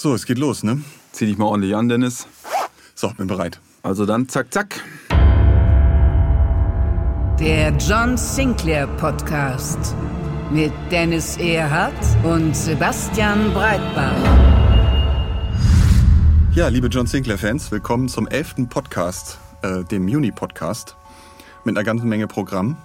So, es geht los, ne? Zieh dich mal ordentlich an, Dennis. So, bin bereit. Also dann zack, zack. Der John Sinclair Podcast mit Dennis Erhardt und Sebastian Breitbart. Ja, liebe John Sinclair-Fans, willkommen zum elften Podcast, äh, dem Juni-Podcast, mit einer ganzen Menge Programm.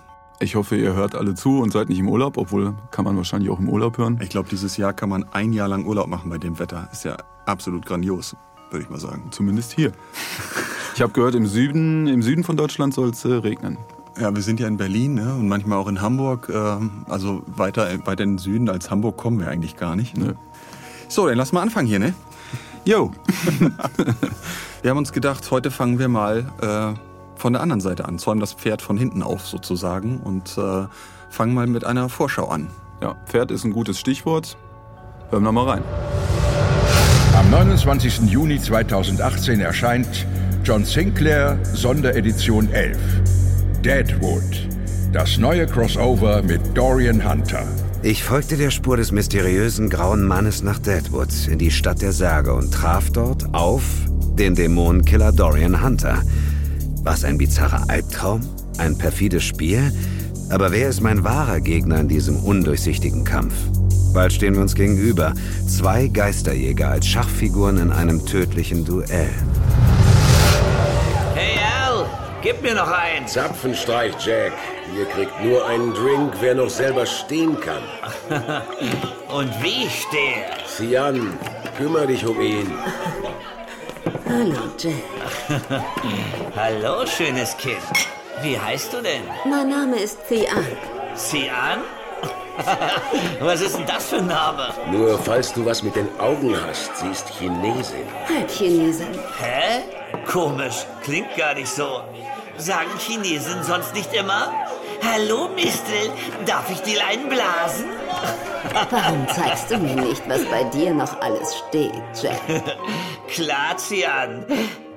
Ich hoffe, ihr hört alle zu und seid nicht im Urlaub, obwohl kann man wahrscheinlich auch im Urlaub hören. Ich glaube, dieses Jahr kann man ein Jahr lang Urlaub machen bei dem Wetter. Ist ja absolut grandios, würde ich mal sagen. Zumindest hier. Ich habe gehört, im Süden, im Süden von Deutschland soll es äh, regnen. Ja, wir sind ja in Berlin ne? und manchmal auch in Hamburg. Äh, also weiter, weiter in den Süden als Hamburg kommen wir eigentlich gar nicht. Nö. So, dann lass mal anfangen hier, ne? Jo, Wir haben uns gedacht, heute fangen wir mal äh, von der anderen Seite an, zäumen das Pferd von hinten auf sozusagen und äh, fangen mal mit einer Vorschau an. ja, Pferd ist ein gutes Stichwort. Hören wir mal rein. Am 29. Juni 2018 erscheint John Sinclair Sonderedition 11. Deadwood. Das neue Crossover mit Dorian Hunter. Ich folgte der Spur des mysteriösen grauen Mannes nach Deadwood in die Stadt der Särge und traf dort auf den Dämonenkiller Dorian Hunter. Was ein bizarrer Albtraum? Ein perfides Spiel? Aber wer ist mein wahrer Gegner in diesem undurchsichtigen Kampf? Bald stehen wir uns gegenüber. Zwei Geisterjäger als Schachfiguren in einem tödlichen Duell. Hey Al, gib mir noch eins. Zapfenstreich, Jack. Ihr kriegt nur einen Drink, wer noch selber stehen kann. Und wie ich stehe. Sieh an, kümmere dich um ihn. Hallo, Jack. Hallo, schönes Kind. Wie heißt du denn? Mein Name ist Thean. Sieh an? Was ist denn das für ein Name? Nur falls du was mit den Augen hast, sie ist Chinesin. Halbchinesin. Hä? Komisch, klingt gar nicht so. Sagen Chinesen sonst nicht immer? Hallo, Mistel, darf ich die Leinen blasen? Warum zeigst du mir nicht, was bei dir noch alles steht, Jack? Klar, Zian.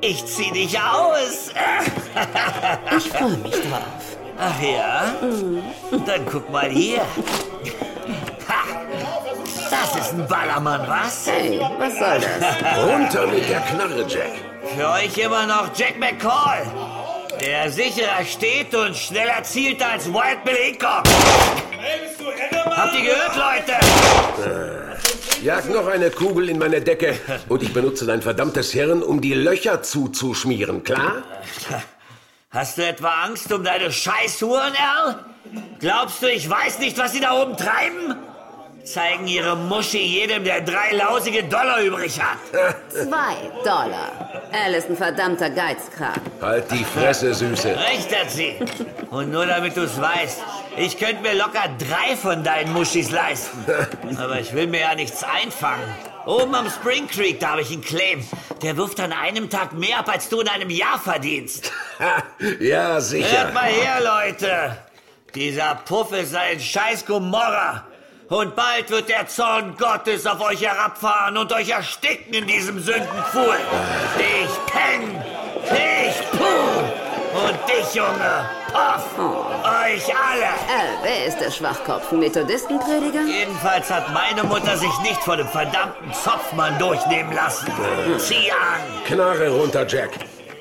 Ich zieh dich aus. Ich freue mich drauf. Ach ja? Dann guck mal hier. Ha! Das ist ein Ballermann, was? Hey, was soll das? Runter mit der Knarre, Jack. Für euch immer noch Jack McCall. Der sicherer steht und schneller zielt als Wild Bill Hickok. Habt ihr gehört, Leute? Jag noch eine Kugel in meine Decke und ich benutze dein verdammtes Hirn, um die Löcher zuzuschmieren, klar? Hast du etwa Angst um deine Scheißhuren, Al? Glaubst du, ich weiß nicht, was sie da oben treiben? Zeigen ihre Muschi jedem, der drei lausige Dollar übrig hat. Zwei Dollar. Al ist ein verdammter Geizkragen. Halt die Fresse, Süße. Recht hat sie. Und nur damit du's weißt, ich könnte mir locker drei von deinen Muschis leisten. Aber ich will mir ja nichts einfangen. Oben am Spring Creek, da habe ich einen Claim. Der wirft an einem Tag mehr ab, als du in einem Jahr verdienst. Ja, Hört sicher. mal her, Leute. Dieser Puff ist ein scheiß Gomorra. Und bald wird der Zorn Gottes auf euch herabfahren und euch ersticken in diesem Sündenpfuhl. Ich peng, ich puh und dich, Junge, Puff, euch alle. Al, wer ist der Schwachkopf? Methodistenprediger? Jedenfalls hat meine Mutter sich nicht von dem verdammten Zopfmann durchnehmen lassen. Zieh an. Knarre runter, Jack.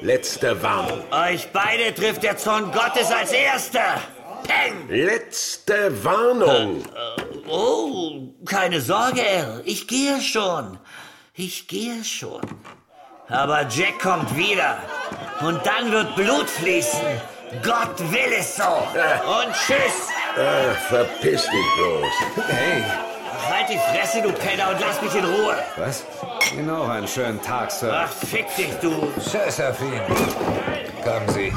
Letzte Warnung. Euch beide trifft der Zorn Gottes als Erster. Peng. Letzte Warnung. Oh, keine Sorge, Al. Ich gehe schon. Ich gehe schon. Aber Jack kommt wieder. Und dann wird Blut fließen. Gott will es so. Und tschüss. Ach, verpiss dich bloß. Hey, Halt die Fresse, du Penner, und lass mich in Ruhe. was? Ihnen auch einen schönen Tag, Sir. Ach, fick dich, du. Tschüss, Herr Fien. Kommen Sie.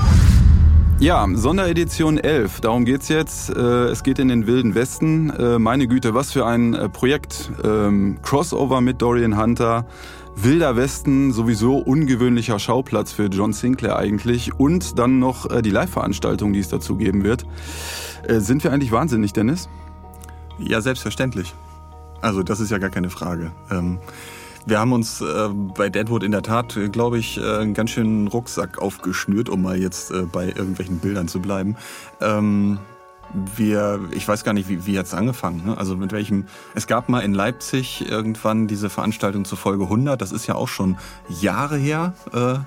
Ja, Sonderedition 11, darum geht's jetzt. Äh, es geht in den Wilden Westen. Äh, meine Güte, was für ein äh, Projekt. Ähm, Crossover mit Dorian Hunter. Wilder Westen, sowieso ungewöhnlicher Schauplatz für John Sinclair eigentlich. Und dann noch die Live-Veranstaltung, die es dazu geben wird. Sind wir eigentlich wahnsinnig, Dennis? Ja, selbstverständlich. Also das ist ja gar keine Frage. Ähm wir haben uns äh, bei Deadwood in der Tat, äh, glaube ich, äh, einen ganz schönen Rucksack aufgeschnürt, um mal jetzt äh, bei irgendwelchen Bildern zu bleiben. Ähm, wir, ich weiß gar nicht, wie, wie hat's angefangen, ne? also mit welchem, es gab mal in Leipzig irgendwann diese Veranstaltung zur Folge 100, das ist ja auch schon Jahre her, äh,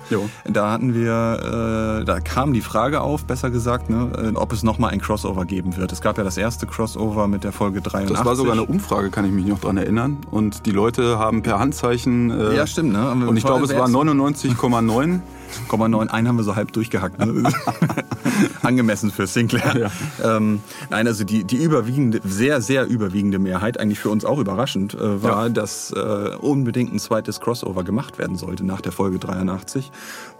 da hatten wir, äh, da kam die Frage auf, besser gesagt, ne, äh, ob es nochmal ein Crossover geben wird. Es gab ja das erste Crossover mit der Folge 83. Das war sogar eine Umfrage, kann ich mich noch dran erinnern und die Leute haben per Handzeichen... Äh, ja, stimmt, ne? Und ich glaube, es war 99,9 einen haben wir so halb durchgehackt. Ne? Angemessen für Sinclair. Ja. Ähm, nein, also die, die überwiegende, sehr, sehr überwiegende Mehrheit, eigentlich für uns auch überraschend, äh, war, ja. dass äh, unbedingt ein zweites Crossover gemacht werden sollte nach der Folge 83.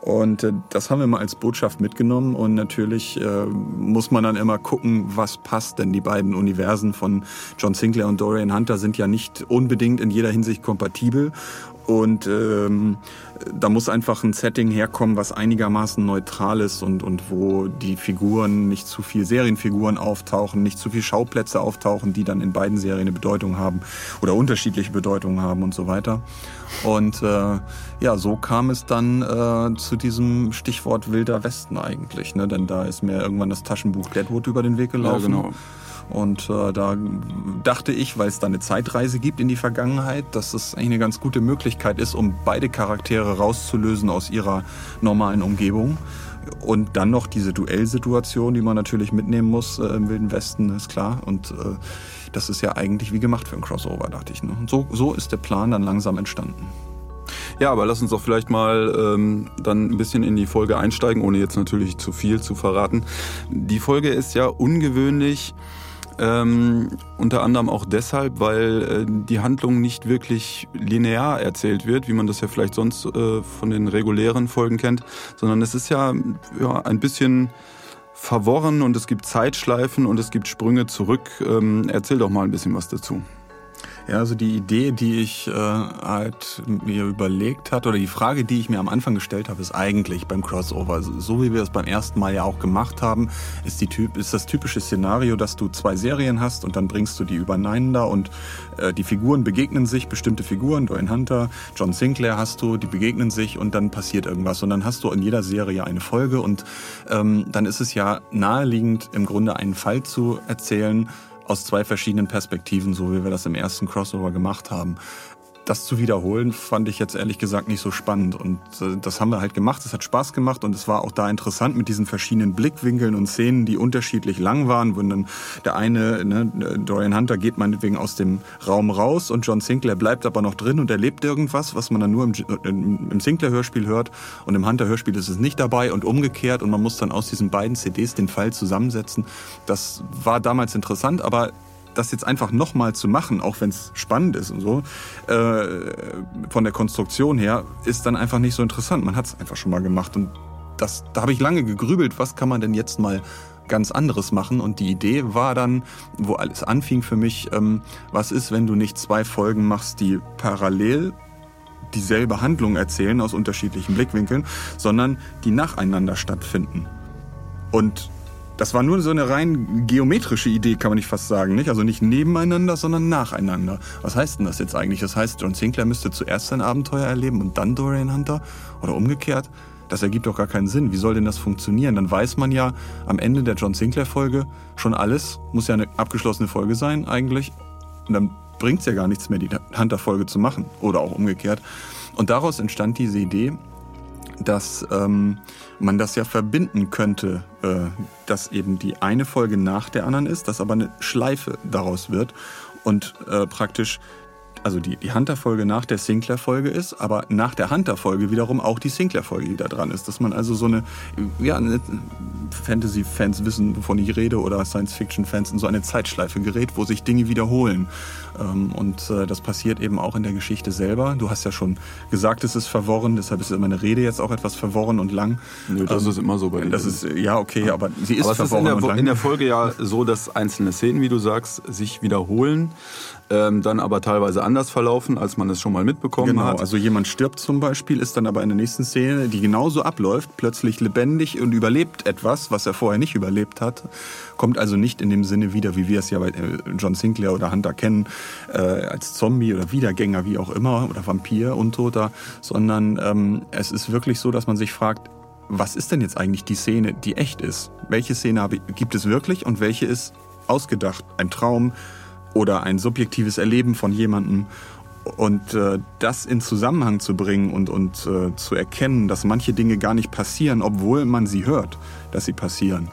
Und äh, das haben wir mal als Botschaft mitgenommen. Und natürlich äh, muss man dann immer gucken, was passt. Denn die beiden Universen von John Sinclair und Dorian Hunter sind ja nicht unbedingt in jeder Hinsicht kompatibel. Und ähm, da muss einfach ein Setting herkommen, was einigermaßen neutral ist und, und wo die Figuren nicht zu viel Serienfiguren auftauchen, nicht zu viel Schauplätze auftauchen, die dann in beiden Serien eine Bedeutung haben oder unterschiedliche Bedeutungen haben und so weiter. Und äh, ja, so kam es dann äh, zu diesem Stichwort Wilder Westen eigentlich. Ne? Denn da ist mir irgendwann das Taschenbuch Deadwood über den Weg gelaufen. Ja, genau. Und äh, da dachte ich, weil es da eine Zeitreise gibt in die Vergangenheit, dass es eigentlich eine ganz gute Möglichkeit ist, um beide Charaktere rauszulösen aus ihrer normalen Umgebung. Und dann noch diese Duellsituation, die man natürlich mitnehmen muss äh, im Wilden Westen, ist klar. Und äh, das ist ja eigentlich wie gemacht für ein Crossover, dachte ich. Ne? Und so, so ist der Plan dann langsam entstanden. Ja, aber lass uns doch vielleicht mal ähm, dann ein bisschen in die Folge einsteigen, ohne jetzt natürlich zu viel zu verraten. Die Folge ist ja ungewöhnlich ähm, unter anderem auch deshalb, weil äh, die Handlung nicht wirklich linear erzählt wird, wie man das ja vielleicht sonst äh, von den regulären Folgen kennt, sondern es ist ja, ja ein bisschen verworren und es gibt Zeitschleifen und es gibt Sprünge zurück. Ähm, erzähl doch mal ein bisschen was dazu. Ja, also die Idee, die ich äh, halt mir überlegt hatte, oder die Frage, die ich mir am Anfang gestellt habe, ist eigentlich beim Crossover, so wie wir es beim ersten Mal ja auch gemacht haben, ist, die typ, ist das typische Szenario, dass du zwei Serien hast und dann bringst du die übereinander und äh, die Figuren begegnen sich, bestimmte Figuren, Dwayne Hunter, John Sinclair hast du, die begegnen sich und dann passiert irgendwas und dann hast du in jeder Serie eine Folge und ähm, dann ist es ja naheliegend, im Grunde einen Fall zu erzählen, aus zwei verschiedenen Perspektiven, so wie wir das im ersten Crossover gemacht haben das zu wiederholen, fand ich jetzt ehrlich gesagt nicht so spannend. Und äh, das haben wir halt gemacht. Es hat Spaß gemacht und es war auch da interessant mit diesen verschiedenen Blickwinkeln und Szenen, die unterschiedlich lang waren. Wenn dann der eine, ne, Dorian Hunter geht meinetwegen aus dem Raum raus und John Sinclair bleibt aber noch drin und erlebt irgendwas, was man dann nur im, im Sinclair-Hörspiel hört. Und im Hunter-Hörspiel ist es nicht dabei und umgekehrt. Und man muss dann aus diesen beiden CDs den Fall zusammensetzen. Das war damals interessant, aber das jetzt einfach nochmal zu machen, auch wenn es spannend ist und so, äh, von der Konstruktion her, ist dann einfach nicht so interessant. Man hat es einfach schon mal gemacht und das, da habe ich lange gegrübelt, was kann man denn jetzt mal ganz anderes machen. Und die Idee war dann, wo alles anfing für mich, ähm, was ist, wenn du nicht zwei Folgen machst, die parallel dieselbe Handlung erzählen aus unterschiedlichen Blickwinkeln, sondern die nacheinander stattfinden. Und das war nur so eine rein geometrische Idee, kann man nicht fast sagen. Nicht? Also nicht nebeneinander, sondern nacheinander. Was heißt denn das jetzt eigentlich? Das heißt, John Sinclair müsste zuerst sein Abenteuer erleben und dann Dorian Hunter? Oder umgekehrt? Das ergibt doch gar keinen Sinn. Wie soll denn das funktionieren? Dann weiß man ja am Ende der John Sinclair-Folge schon alles. Muss ja eine abgeschlossene Folge sein eigentlich. Und dann bringt es ja gar nichts mehr, die Hunter-Folge zu machen. Oder auch umgekehrt. Und daraus entstand diese Idee, dass ähm, man das ja verbinden könnte, äh, dass eben die eine Folge nach der anderen ist, dass aber eine Schleife daraus wird und äh, praktisch also die, die Hunter-Folge nach der Sinclair-Folge ist, aber nach der Hunter-Folge wiederum auch die Sinclair-Folge, die da dran ist. Dass man also so eine, ja, eine Fantasy-Fans wissen, wovon ich rede, oder Science-Fiction-Fans in so eine Zeitschleife gerät, wo sich Dinge wiederholen. Ähm, und äh, das passiert eben auch in der Geschichte selber. Du hast ja schon gesagt, es ist verworren, deshalb ist meine Rede jetzt auch etwas verworren und lang. Nö, das ähm, ist immer so bei dir. Das ist, ja, okay, aber sie ist aber verworren ist in der, und lang. in der Folge ja so, dass einzelne Szenen, wie du sagst, sich wiederholen ähm, dann aber teilweise anders verlaufen, als man es schon mal mitbekommen genau, hat. Genau, also jemand stirbt zum Beispiel, ist dann aber in der nächsten Szene, die genauso abläuft, plötzlich lebendig und überlebt etwas, was er vorher nicht überlebt hat. Kommt also nicht in dem Sinne wieder, wie wir es ja bei äh, John Sinclair oder Hunter kennen, äh, als Zombie oder Wiedergänger, wie auch immer, oder Vampir, Untoter, sondern ähm, es ist wirklich so, dass man sich fragt, was ist denn jetzt eigentlich die Szene, die echt ist? Welche Szene gibt es wirklich und welche ist ausgedacht? Ein Traum, oder ein subjektives Erleben von jemandem und äh, das in Zusammenhang zu bringen und, und äh, zu erkennen, dass manche Dinge gar nicht passieren, obwohl man sie hört, dass sie passieren,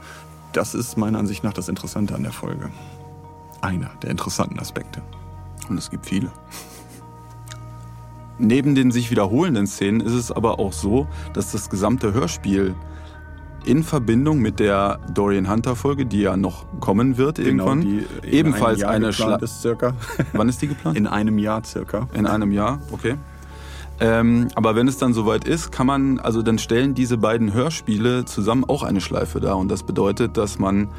das ist meiner Ansicht nach das Interessante an der Folge. Einer der interessanten Aspekte. Und es gibt viele. Neben den sich wiederholenden Szenen ist es aber auch so, dass das gesamte Hörspiel in Verbindung mit der Dorian Hunter Folge, die ja noch kommen wird genau, irgendwann, ebenfalls eine Schla ist circa. Wann ist die geplant? In einem Jahr circa. In einem Jahr, okay. Ähm, aber wenn es dann soweit ist, kann man, also dann stellen diese beiden Hörspiele zusammen auch eine Schleife dar. Und das bedeutet, dass man,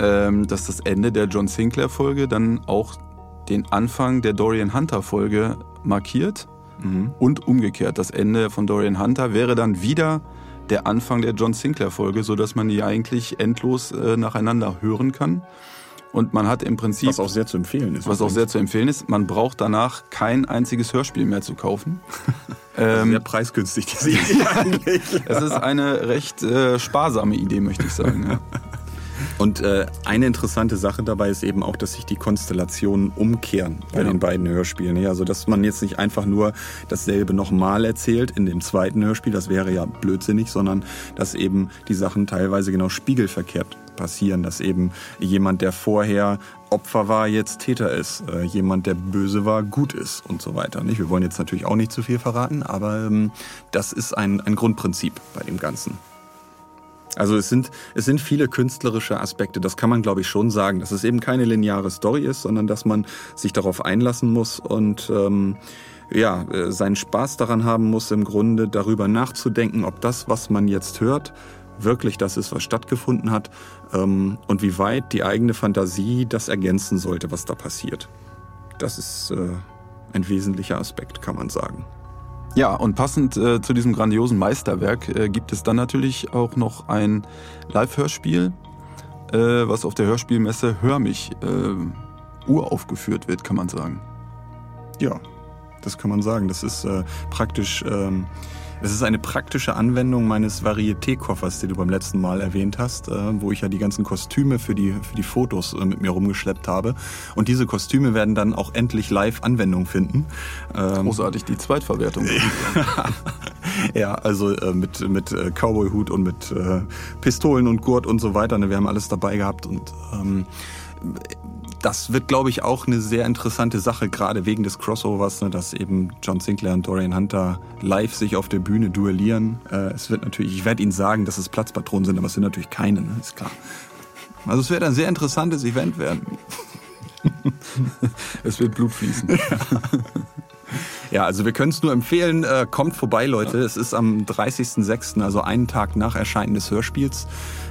ähm, dass das Ende der John Sinclair Folge dann auch den Anfang der Dorian Hunter Folge markiert. Mhm. Und umgekehrt, das Ende von Dorian Hunter wäre dann wieder der Anfang der John Sinclair-Folge, sodass man die eigentlich endlos äh, nacheinander hören kann. Und man hat im Prinzip. Was auch sehr zu empfehlen ist. Was auch sehr zu empfehlen ist. Man braucht danach kein einziges Hörspiel mehr zu kaufen. ähm, sehr preisgünstig, die Serie eigentlich. es ist eine recht äh, sparsame Idee, möchte ich sagen. Ja. Und äh, eine interessante Sache dabei ist eben auch, dass sich die Konstellationen umkehren bei ja. den beiden Hörspielen. Ja, also dass man jetzt nicht einfach nur dasselbe nochmal erzählt in dem zweiten Hörspiel, das wäre ja blödsinnig, sondern dass eben die Sachen teilweise genau spiegelverkehrt passieren, dass eben jemand, der vorher Opfer war, jetzt Täter ist, äh, jemand, der böse war, gut ist und so weiter. Nicht? Wir wollen jetzt natürlich auch nicht zu viel verraten, aber ähm, das ist ein, ein Grundprinzip bei dem Ganzen. Also es sind, es sind viele künstlerische Aspekte, das kann man glaube ich schon sagen, dass es eben keine lineare Story ist, sondern dass man sich darauf einlassen muss und ähm, ja, äh, seinen Spaß daran haben muss, im Grunde darüber nachzudenken, ob das, was man jetzt hört, wirklich das ist, was stattgefunden hat ähm, und wie weit die eigene Fantasie das ergänzen sollte, was da passiert. Das ist äh, ein wesentlicher Aspekt, kann man sagen. Ja, und passend äh, zu diesem grandiosen Meisterwerk äh, gibt es dann natürlich auch noch ein Live-Hörspiel, äh, was auf der Hörspielmesse Hör mich äh, uraufgeführt wird, kann man sagen. Ja, das kann man sagen. Das ist äh, praktisch ähm, es ist eine praktische Anwendung meines Varieté-Koffers, den du beim letzten Mal erwähnt hast, äh, wo ich ja die ganzen Kostüme für die, für die Fotos äh, mit mir rumgeschleppt habe. Und diese Kostüme werden dann auch endlich live Anwendung finden. Ähm, Großartig, die Zweitverwertung. ja, also äh, mit, mit Cowboy-Hut und mit Pistolen und Gurt und so weiter. Ne, wir haben alles dabei gehabt und ähm, das wird, glaube ich, auch eine sehr interessante Sache, gerade wegen des Crossovers, ne, dass eben John Sinclair und Dorian Hunter live sich auf der Bühne duellieren. Äh, es wird natürlich, ich werde Ihnen sagen, dass es Platzpatronen sind, aber es sind natürlich keine, ne, ist klar. Also es wird ein sehr interessantes Event werden. es wird Blut fließen. Ja, also wir können es nur empfehlen, äh, kommt vorbei, Leute. Ja. Es ist am 30.06., also einen Tag nach Erscheinen des Hörspiels.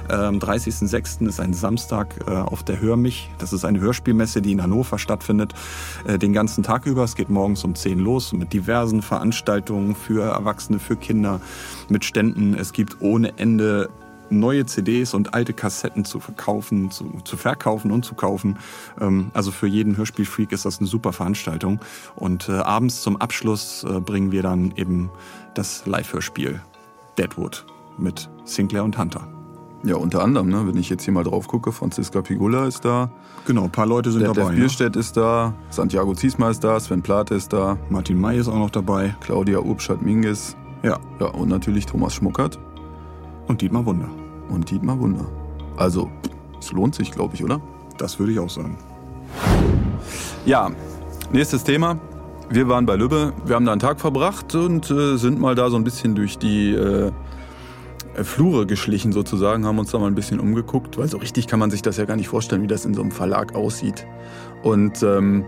Am 30.06. ist ein Samstag äh, auf der Hör mich. Das ist eine Hörspielmesse, die in Hannover stattfindet, äh, den ganzen Tag über. Es geht morgens um 10 los mit diversen Veranstaltungen für Erwachsene, für Kinder, mit Ständen. Es gibt ohne Ende neue CDs und alte Kassetten zu verkaufen, zu, zu verkaufen und zu kaufen. Ähm, also für jeden Hörspielfreak ist das eine super Veranstaltung. Und äh, abends zum Abschluss äh, bringen wir dann eben das Live-Hörspiel Deadwood mit Sinclair und Hunter. Ja, unter anderem, ne? wenn ich jetzt hier mal drauf gucke, Franziska Pigula ist da. Genau, ein paar Leute sind der, dabei. Der Bierstedt ja. ist da, Santiago Ziesma ist da, Sven Plate ist da. Martin May ist auch noch dabei. Claudia Urbschat-Minges. Ja. Ja, und natürlich Thomas Schmuckert. Und Dietmar Wunder. Und Dietmar Wunder. Also, es lohnt sich, glaube ich, oder? Das würde ich auch sagen. Ja, nächstes Thema. wir waren bei Lübbe, wir haben da einen Tag verbracht und äh, sind mal da so ein bisschen durch die äh, Flure geschlichen sozusagen, haben uns da mal ein bisschen umgeguckt, weil so richtig kann man sich das ja gar nicht vorstellen, wie das in so einem Verlag aussieht. Und ähm,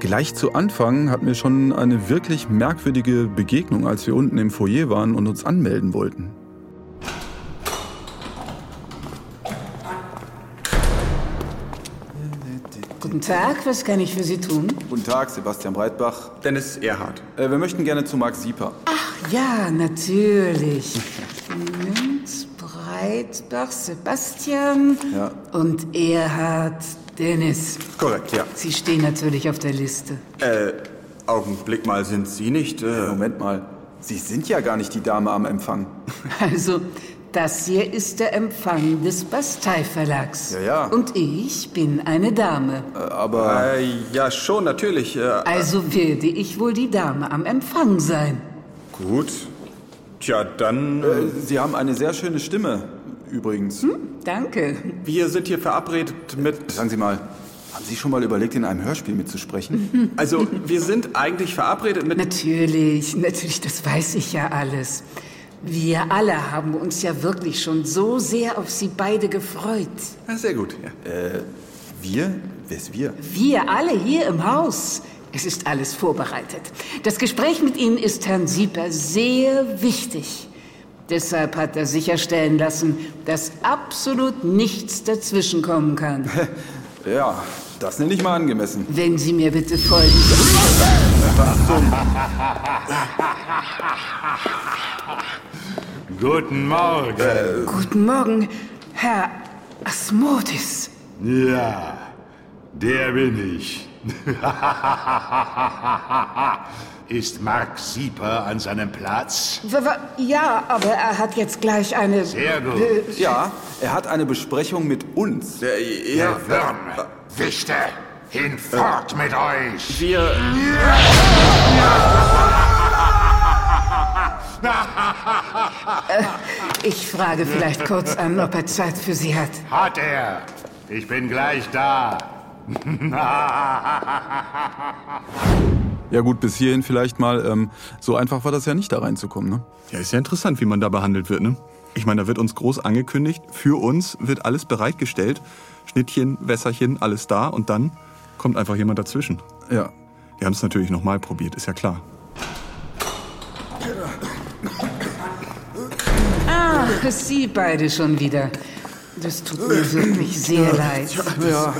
gleich zu Anfang hatten wir schon eine wirklich merkwürdige Begegnung, als wir unten im Foyer waren und uns anmelden wollten. Guten Tag, was kann ich für Sie tun? Guten Tag, Sebastian Breitbach. Dennis Erhard. Äh, wir möchten gerne zu Marc Sieper. Ach ja, natürlich. Moment, Breitbach, Sebastian Ja. und Erhard Dennis. Korrekt, ja. Sie stehen natürlich auf der Liste. Äh, Augenblick mal, sind Sie nicht? Äh, Moment mal, Sie sind ja gar nicht die Dame am Empfang. Also, das hier ist der Empfang des Bastei-Verlags. Ja, ja. Und ich bin eine Dame. Aber äh, ja, schon, natürlich. Äh, Also werde ich wohl die Dame am Empfang sein. gut. Tja, dann. äh, Sie haben eine sehr schöne Stimme, übrigens. Danke. wir sind hier verabredet mit. Sagen Sie mal, haben Sie schon mal überlegt, in einem Hörspiel mitzusprechen? Also, wir sind eigentlich verabredet mit. Natürlich, natürlich, das weiß ich ja alles. Wir alle haben uns ja wirklich schon so sehr auf Sie beide gefreut. Ja, sehr gut. Ja. wir? Wer ist wir? Wir alle hier im Haus. Es ist alles vorbereitet. Das Gespräch mit Ihnen ist Herrn Sieper sehr wichtig. Deshalb hat er sicherstellen lassen, dass absolut nichts dazwischenkommen kann. Ja, das nenne ich mal angemessen. Wenn Sie mir bitte folgen. Guten Morgen. Guten Morgen, Herr Asmodis. Ja, der bin ich. Ist Mark Sieper an seinem Platz? Ja, aber er hat jetzt gleich eine... Sehr gut. Ja, er hat eine Besprechung mit uns. Ja, Ihr Würmer, Wichte, hinfort mit euch! wir. Ich frage vielleicht kurz an, ob er Zeit für Sie hat. Hat er! Ich bin gleich da. Ja gut, bis hierhin vielleicht mal. Ähm, so einfach war das ja nicht, da reinzukommen. Ne? Ja, ist ja interessant, wie man da behandelt wird, ne? Ich meine, da wird uns groß angekündigt. Für uns wird alles bereitgestellt. Schnittchen, Wässerchen, alles da. Und dann kommt einfach jemand dazwischen. Ja. Wir haben es natürlich nochmal probiert, ist ja klar. Ah, Sie beide schon wieder. Das tut mir wirklich sehr leid. Ja,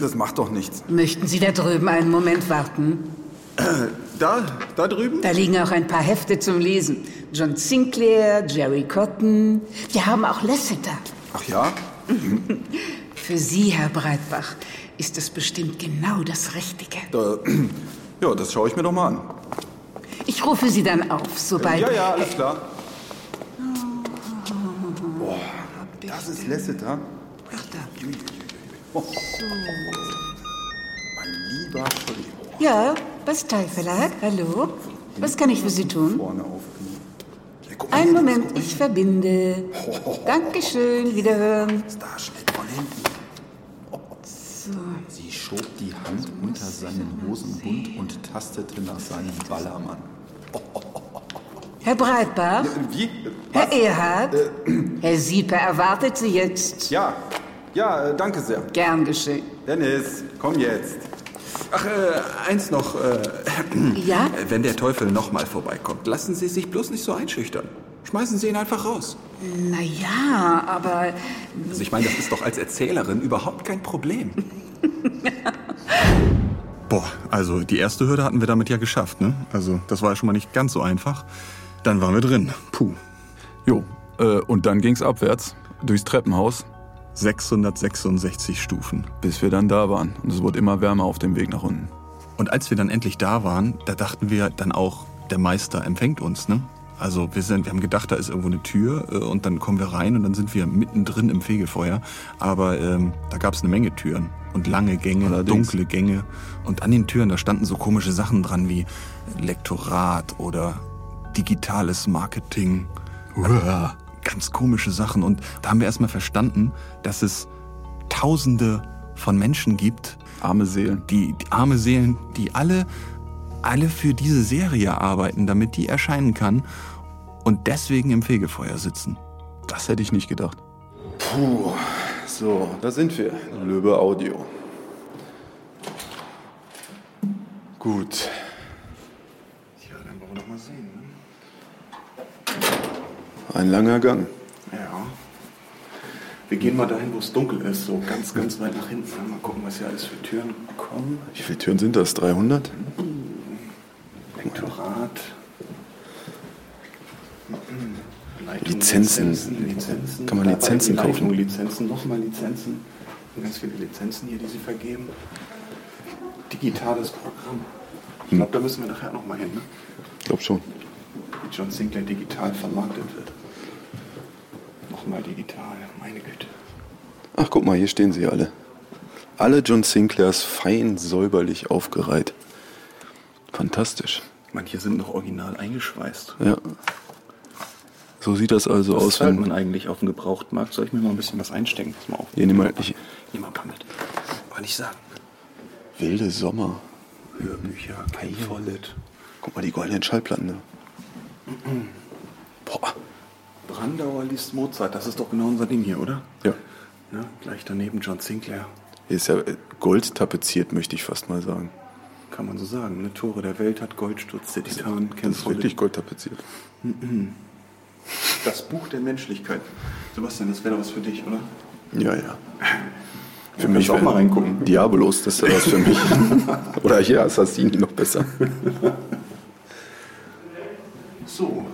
das macht doch nichts. Möchten Sie da drüben einen Moment warten? Da, da drüben? Da liegen auch ein paar Hefte zum Lesen. John Sinclair, Jerry Cotton. Wir haben auch Lasseter. Ach ja? Für Sie, Herr Breitbach, ist das bestimmt genau das Richtige. Da, ja, das schaue ich mir doch mal an. Ich rufe Sie dann auf, sobald... Ja, ja, alles klar. Boah, das ist Lasseter. Ach, da. Oh. Mein lieber Scholli. Ja, Bastei Verlag, hallo. Was kann ich für Sie tun? Einen Moment, ich verbinde. Dankeschön, wiederhören. Sie schob die Hand unter seinen Hosenbund und tastete nach seinem Ballermann. Herr Breitbach, Wie? Herr Erhard, Herr Sieper erwartet Sie jetzt. Ja, ja, äh, danke sehr. Gern geschehen. Dennis, komm jetzt. Ach, äh, eins noch. Äh, Ja? Wenn der Teufel nochmal vorbeikommt, lassen Sie sich bloß nicht so einschüchtern. Schmeißen Sie ihn einfach raus. Na ja, aber Also ich meine, das ist doch als Erzählerin überhaupt kein Problem. Boah, also die erste Hürde hatten wir damit ja geschafft, ne? Also das war ja schon mal nicht ganz so einfach. Dann waren wir drin. Puh. Jo, äh, und dann ging's abwärts, durchs Treppenhaus, 666 Stufen. bis wir dann da waren. Und es wurde immer wärmer auf dem Weg nach unten. Und als wir dann endlich da waren, da dachten wir dann auch, der Meister empfängt uns, ne? Also wir, sind, wir haben gedacht, da ist irgendwo eine Tür äh, und dann kommen wir rein und dann sind wir mittendrin im Fegefeuer. Aber ähm, da gab es eine Menge Türen und lange Gänge, Allerdings. dunkle Gänge. Und an den Türen, da standen so komische Sachen dran wie Lektorat oder digitales Marketing. Uah, Ganz komische Sachen. Und da haben wir erstmal verstanden, dass es Tausende von Menschen gibt, Arme Seelen. die, die arme Seelen, die alle alle für diese Serie arbeiten, damit die erscheinen kann und deswegen im Fegefeuer sitzen. Das hätte ich nicht gedacht. Puh, so, da sind wir. Löwe Audio. Gut. Ja, dann wollen wir noch mal sehen. Ein langer Gang. Ja. Wir gehen mal dahin, wo es dunkel ist, so ganz, ganz weit nach hinten. Mal gucken, was hier alles für Türen kommen. Wie viele Türen sind das? 300? Lektorat. Leitung, Lizenzen. Lizenzen. Kann man Lizenzen Leitung, kaufen? Lizenzen, nochmal Lizenzen. Und ganz viele Lizenzen hier, die sie vergeben. Digitales Programm. Ich glaube, da müssen wir nachher noch mal hin, ne? Ich glaube schon. Wie John Sinclair digital vermarktet wird. Nochmal digital, meine Güte. Ach, guck mal, hier stehen sie alle. Alle John Sinclairs fein säuberlich aufgereiht. Fantastisch. Manche sind noch original eingeschweißt. Ja. So sieht das also Was aus, zahlt wenn man eigentlich auf dem Gebrauchtmarkt? Soll ich mir mal ein bisschen was einstecken? Pass mal auf. Hier, nimm mal, ich, Nimm mal ein paar mit. Aber nicht sagen. wilde Sommer. Hörbücher, Vollet. Guck mal, die goldenen Schallplatten da. Boah. Brandauer liest Mozart. Das ist doch genau unser Ding hier, oder? Ja. Ja, gleich daneben John Sinclair. Hier ist ja äh, Gold tapeziert, möchte ich fast mal sagen. Kann man so sagen. Ne? Tore der Welt hat Goldsturz, der Titan, Das Ken ist wirklich Gold tapeziert. Das Buch der Menschlichkeit. Sebastian, das wäre doch was für dich, oder? Ja, ja. Für Ja, mich auch mal reingucken. Diabolos, das ist ja was für mich. Oder hier Assassini noch besser. So,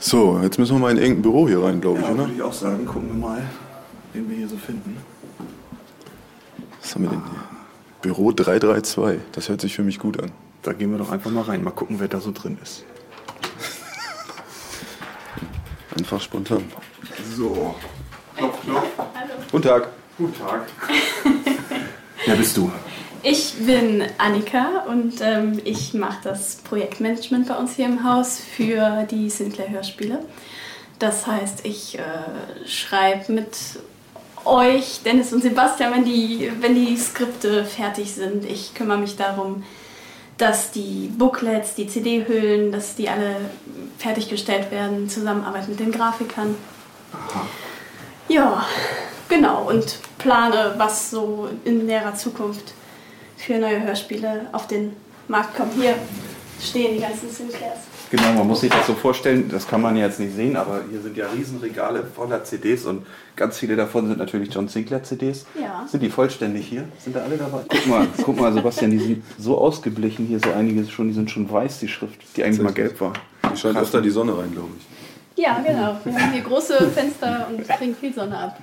So, jetzt müssen wir mal in irgendein Büro hier rein, glaube ich, ja, oder? würde ich auch sagen. Gucken wir mal, wen wir hier so finden. Was haben wir denn hier? Büro 332. Das hört sich für mich gut an. Da gehen wir doch einfach mal rein. Mal gucken, wer da so drin ist. Einfach spontan. So. Klopf, klopf. Guten Tag. Guten Tag. Wer bist du? Ich bin Annika und ähm, ich mache das Projektmanagement bei uns hier im Haus für die Sinclair Hörspiele. Das heißt, ich äh, schreibe mit euch, Dennis und Sebastian, wenn die, wenn die Skripte fertig sind. Ich kümmere mich darum, dass die Booklets, die CD-Hüllen, dass die alle fertiggestellt werden, Zusammenarbeit mit den Grafikern. Ja, genau. Und plane, was so in näherer Zukunft für neue Hörspiele auf den Markt kommen. Hier stehen die ganzen Sinclairs. Genau, man muss sich das so vorstellen, das kann man jetzt nicht sehen, aber hier sind ja Riesenregale voller CDs und ganz viele davon sind natürlich John Sinclair CDs. Ja. Sind die vollständig hier? Sind da alle dabei? Guck mal, guck mal, Sebastian, die sind so ausgeblichen hier, so einige schon, die sind schon weiß, die Schrift, die eigentlich mal gelb war. Hier scheint Krass. öfter die Sonne rein, glaube ich. Ja, genau. Wir haben hier große Fenster und kriegen viel Sonne ab.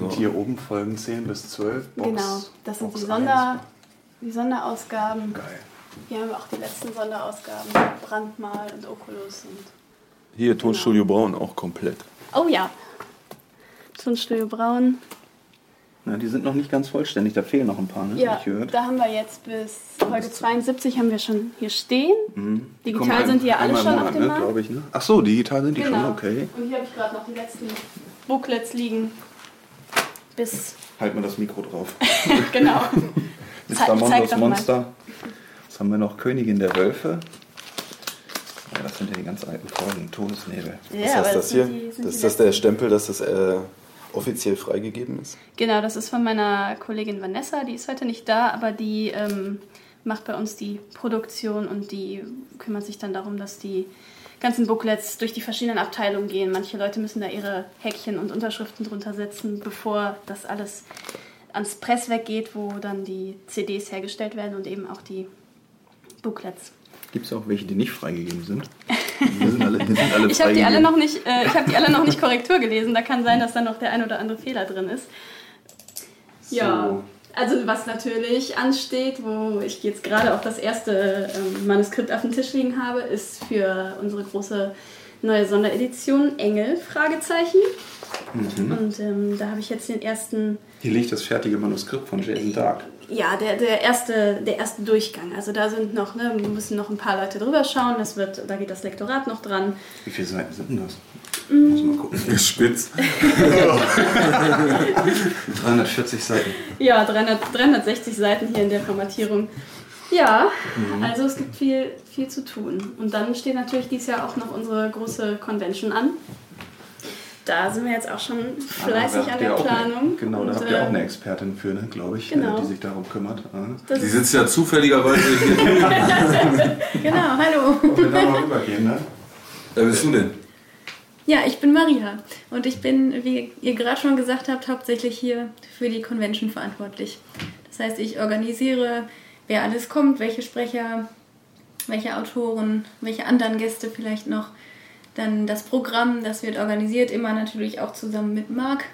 Und hier oben folgen 10 bis 12. Box, genau, das sind Box die, 1. Die Sonderausgaben. Geil. Hier haben wir auch die letzten Sonderausgaben. Brandmal und Oculus. Und Hier, Tonstudio Braun, auch komplett. oh ja, Tonstudio Braun. Na, die sind noch nicht ganz vollständig, da fehlen noch ein paar, ne? Ja, Hab ich gehört. da haben wir jetzt bis Folge 72 haben wir schon hier stehen. Mhm. Digital sind die ja alle schon Monat, auf dem ne, Markt. glaube ich, ne? Ach so, digital sind die Genau. schon, okay. Und hier habe ich gerade noch die letzten Booklets liegen. Bis, Halt mal das Mikro drauf. genau. Mr. Mondos doch mal. Monster. Jetzt haben wir noch Königin der Wölfe. Ja, das sind ja die ganz alten Folgen. Todesnebel. Ja, Was heißt das das hier? die- das ist das der Stempel, dass das äh, offiziell freigegeben ist? Genau, das ist von meiner Kollegin Vanessa, die ist heute nicht da, aber die ähm, macht bei uns die Produktion und die kümmert sich dann darum, dass die ganzen Booklets durch die verschiedenen Abteilungen gehen. Manche Leute müssen da ihre Häkchen und Unterschriften drunter setzen, bevor das alles ans Presswerk geht, wo dann die CDs hergestellt werden und eben auch die Booklets. Gibt es auch welche, die nicht freigegeben sind? Die sind alle, die sind alle Ich habe die alle noch nicht, äh, ich habe die alle noch nicht Korrektur gelesen. Da kann sein, dass da noch der ein oder andere Fehler drin ist. Ja, also was natürlich ansteht, wo ich jetzt gerade auch das erste ähm, Manuskript auf dem Tisch liegen habe, ist für unsere große neue Sonderedition Engel Fragezeichen. Mhm. Und ähm, da habe ich jetzt den ersten Hier liegt das fertige Manuskript von Jason Dark. ja, der, der, erste, der erste Durchgang. Also da sind noch, ne, müssen noch ein paar Leute drüber schauen. Das wird, da geht das Lektorat noch dran. Wie viele Seiten sind denn das? Mm. Muss mal gucken. Spitz. 340 Seiten. Ja, 300, 360 Seiten hier in der Formatierung. Ja, Mhm. also es gibt viel, viel zu tun. Und dann steht natürlich dieses Jahr auch noch unsere große Convention an. Da sind wir jetzt auch schon fleißig Ah, an der Planung. Eine, genau, da Und, habt ihr auch äh, eine Expertin für, ne, glaube ich, Genau. äh, die sich darum kümmert. Ah. Das Die sitzt ja zufälligerweise hier. Genau, hallo. Wir da mal rübergehen, ne? Wer bist du denn? Ja, ich bin Maria und ich bin, wie ihr gerade schon gesagt habt, hauptsächlich hier für die Convention verantwortlich. Das heißt, ich organisiere, wer alles kommt, welche Sprecher, welche Autoren, welche anderen Gäste vielleicht noch. Dann das Programm, das wird organisiert, immer natürlich auch zusammen mit Marc.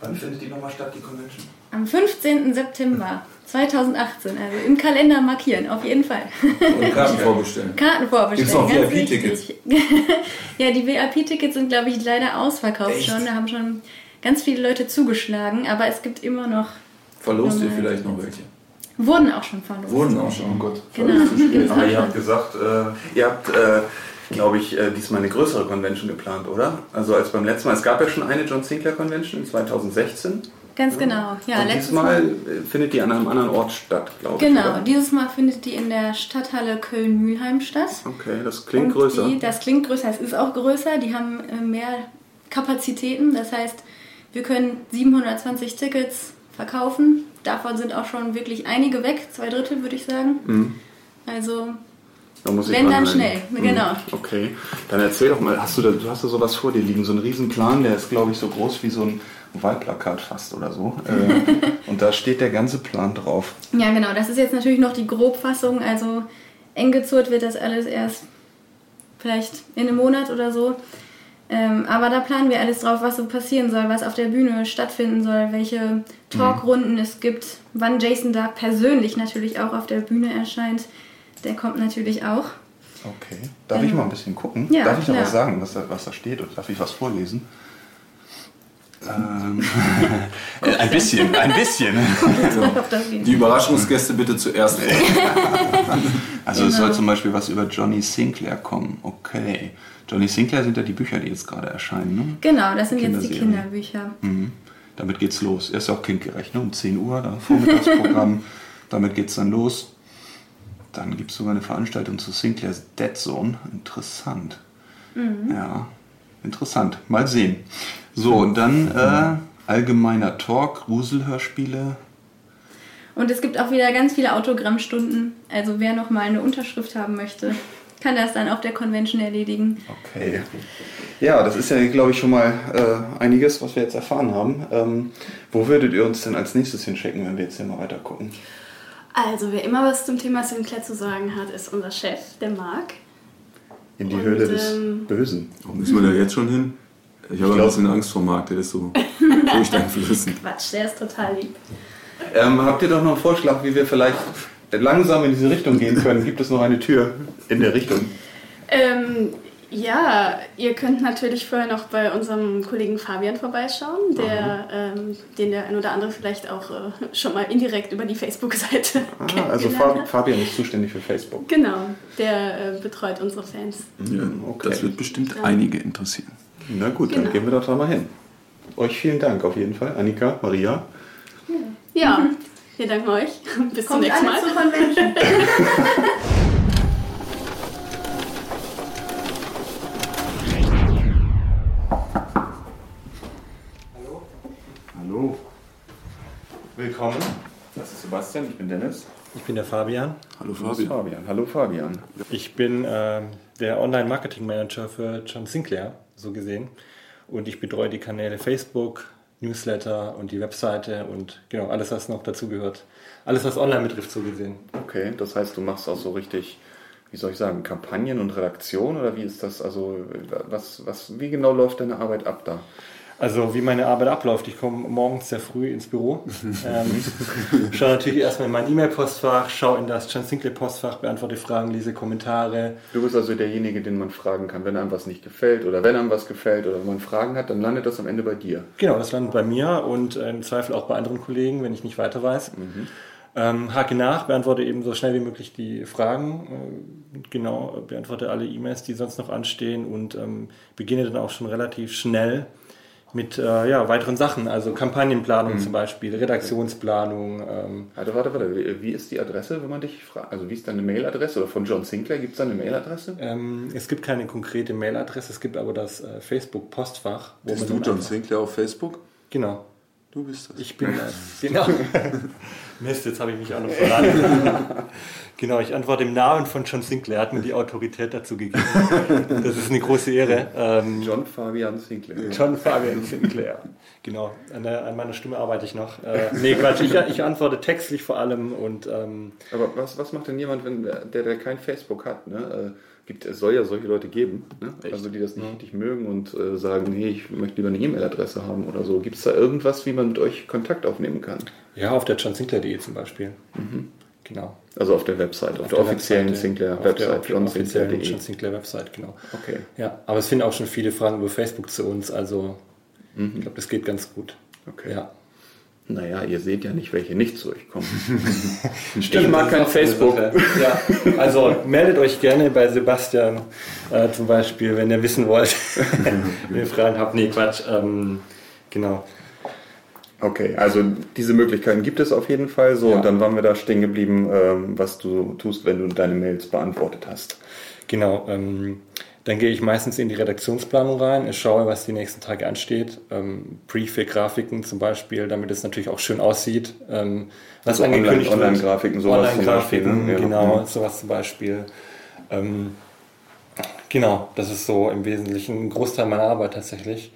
Wann findet die nochmal statt, die Convention? Am 15. September 2018, also im Kalender markieren, auf jeden Fall. Und Karten vorbestellen. Karten vorbestellen. Gibt's noch ganz VIP-Tickets? ja, die VIP-Tickets sind, glaube ich, leider ausverkauft Echt? schon. Da haben schon ganz viele Leute zugeschlagen, aber es gibt immer noch. Verlost ihr vielleicht noch welche? Wurden auch schon verlost. Wurden auch schon. Oh Gott. Genau. Aber auch ihr habt gesagt, äh, ihr habt, äh, glaube ich, äh, diesmal eine größere Convention geplant, oder? Also als beim letzten Mal. Es gab ja schon eine John Sinclair Convention in 2016. Ganz genau. Ja, Und letztes diesmal Mal. äh, findet die an einem anderen Ort statt, glaube ich. Genau, dieses Mal findet die in der Stadthalle Köln-Mühlheim statt. Okay, das klingt Und größer. Die, das klingt größer, es ist auch größer. Die haben äh, mehr Kapazitäten. Das heißt, wir können 720 Tickets verkaufen. Davon sind auch schon wirklich einige weg, zwei Drittel würde ich sagen. Mhm. Also, Da muss ich wenn mal dann rein. schnell, Mhm. genau. Okay, dann erzähl doch mal, hast du, da, du hast da sowas vor dir liegen, so einen riesen Plan, der ist glaube ich so groß wie so ein Wahlplakat fast oder so. Äh, und da steht der ganze Plan drauf. Ja, genau. Das ist jetzt natürlich noch die Grobfassung. Also, eng gezurrt wird das alles erst vielleicht in einem Monat oder so. Ähm, aber da planen wir alles drauf, was so passieren soll, was auf der Bühne stattfinden soll, welche Talkrunden es gibt, wann Jason Dark persönlich natürlich auch auf der Bühne erscheint. Der kommt natürlich auch. Okay. Darf ich Genau. mal ein bisschen gucken? Ja, Darf ich da klar. was sagen, was da, was da steht? Oder darf ich was vorlesen? Ähm, äh, ein bisschen, ein bisschen. Die Überraschungsgäste bitte zuerst. Also es Genau. soll zum Beispiel was über Johnny Sinclair kommen. Okay. Johnny Sinclair sind ja die Bücher, die jetzt gerade erscheinen. Ne? Genau, das sind jetzt die. Kinderbücher. Mhm. Damit geht's los. Er ist ja auch kindgerecht, ne? Um 10 Uhr, dann Vormittagsprogramm. Damit geht's dann los. Dann gibt es sogar eine Veranstaltung zu Sinclairs Dead Zone. Interessant. Mhm. Ja, interessant. Mal sehen. So, und dann äh, allgemeiner Talk, Gruselhörspiele. Und es gibt auch wieder ganz viele Autogrammstunden. Also wer noch mal eine Unterschrift haben möchte, kann das dann auf der Convention erledigen. Okay. Ja, das ist ja, glaube ich, schon mal äh, einiges, was wir jetzt erfahren haben. Ähm, wo würdet ihr uns denn als nächstes hinschicken, wenn wir jetzt hier mal weiter gucken? Also wer immer was zum Thema Sinclair zu sagen hat, ist unser Chef, der Marc. In die Und, Höhle des ähm, Bösen. Wo müssen wir da jetzt schon hin? Ich habe ein bisschen Angst vor Marc, der ist so furchteinflößend. Quatsch, der ist total lieb. Ähm, habt ihr doch noch einen Vorschlag, wie wir vielleicht langsam in diese Richtung gehen können? Gibt es noch eine Tür in der Richtung? Ähm, ja, ihr könnt natürlich vorher noch bei unserem Kollegen Fabian vorbeischauen, der, ähm, den der ein oder andere vielleicht auch äh, schon mal indirekt über die Facebook-Seite Ah, also Fabian ist zuständig für Facebook. Genau, der äh, betreut unsere Fans. Ja, Das wird bestimmt einige interessieren. Na gut, dann Genau. gehen wir doch da mal hin. Euch vielen Dank auf jeden Fall. Annika, Maria. Ja, wir danken euch. Bis zum Kommt nächsten alle Mal. zur Convention. Hallo. Willkommen. Das ist Sebastian, ich bin Dennis. Ich bin der Fabian. Hallo bist Fabian. Hallo Fabian. Ich bin äh, der Online-Marketing-Manager für John Sinclair, so gesehen. Und ich betreue die Kanäle Facebook, Newsletter und die Webseite und genau alles, was noch dazu gehört. Alles, was online betrifft, so gesehen. Okay, das heißt, du machst auch so richtig, wie soll ich sagen, Kampagnen und Redaktion oder wie ist das? Also, was, was, wie genau läuft deine Arbeit ab da? Also wie meine Arbeit abläuft, ich komme morgens sehr früh ins Büro, ähm, schaue natürlich erstmal in mein E-Mail-Postfach, schaue in das John Sinclair-Postfach, beantworte Fragen, lese Kommentare. Du bist also derjenige, den man fragen kann, wenn einem was nicht gefällt oder wenn einem was gefällt oder wenn man Fragen hat, dann landet das am Ende bei dir. Genau, das landet bei mir und im Zweifel auch bei anderen Kollegen, wenn ich nicht weiter weiß. Ähm, hake nach, beantworte eben so schnell wie möglich die Fragen, äh, genau, beantworte alle E-Mails, die sonst noch anstehen und ähm, beginne dann auch schon relativ schnell mit äh, ja, weiteren Sachen, also Kampagnenplanung Mhm. zum Beispiel, Redaktionsplanung. Ähm, Warte, warte, warte. Wie- ist die Adresse, wenn man dich fragt? Also wie ist deine Mailadresse? Oder von John Sinclair gibt es da eine Mailadresse? ähm, es gibt keine konkrete Mailadresse, es gibt aber das äh, Facebook-Postfach. wo Bist man du John einfach- Sinclair auf Facebook? Genau. Du bist das. Ich bin das. Genau. Mist, jetzt habe ich mich auch noch verraten. genau, ich antworte im Namen von John Sinclair, hat mir die Autorität dazu gegeben. Das ist eine große Ehre. Ähm, John Fabian Sinclair. John Fabian Sinclair. Genau, an, der, an meiner Stimme arbeite ich noch. Äh, nee, Quatsch, ich, ich antworte textlich vor allem und ähm, Aber was, was macht denn jemand, wenn der, der kein Facebook hat? Ne? Äh, gibt, es soll ja solche Leute geben, ne? also die das nicht richtig mögen und äh, sagen, nee, ich möchte lieber eine E-Mail-Adresse haben oder so. Gibt es da irgendwas, wie man mit euch Kontakt aufnehmen kann? ja, auf der johnsinclair.de zum Beispiel. Mhm. Genau. Also auf der Website, auf, der, offiziellen Sinclair-Website, Auf der offiziellen johnsinclair.de. John Sinclair Website, genau. Okay. Ja, aber es finden auch schon viele Fragen über Facebook zu uns, also ich glaube, das geht ganz gut. Okay. Ja. Naja, ihr seht ja nicht, welche nicht zu euch kommen. Stimmt, ich mag kein Facebook. Ja, also meldet euch gerne bei Sebastian äh, zum Beispiel, wenn ihr wissen wollt, wenn ihr Fragen habt. Nee, Quatsch. Ähm, genau. Okay, also diese Möglichkeiten gibt es auf jeden Fall. So, Ja. und dann waren wir da stehen geblieben, ähm, was du tust, wenn du deine Mails beantwortet hast. Genau. Ähm, dann gehe ich meistens in die Redaktionsplanung rein, ich schaue, was die nächsten Tage ansteht. Ähm, Briefe, Grafiken zum Beispiel, damit es natürlich auch schön aussieht. Ähm, was Also angekündigt Online- wird. Online-Grafiken, sowas zum Beispiel, Online-Grafiken, ne? Ja. genau, Mhm. sowas zum Beispiel. Ähm, genau, das ist so im Wesentlichen ein Großteil meiner Arbeit tatsächlich.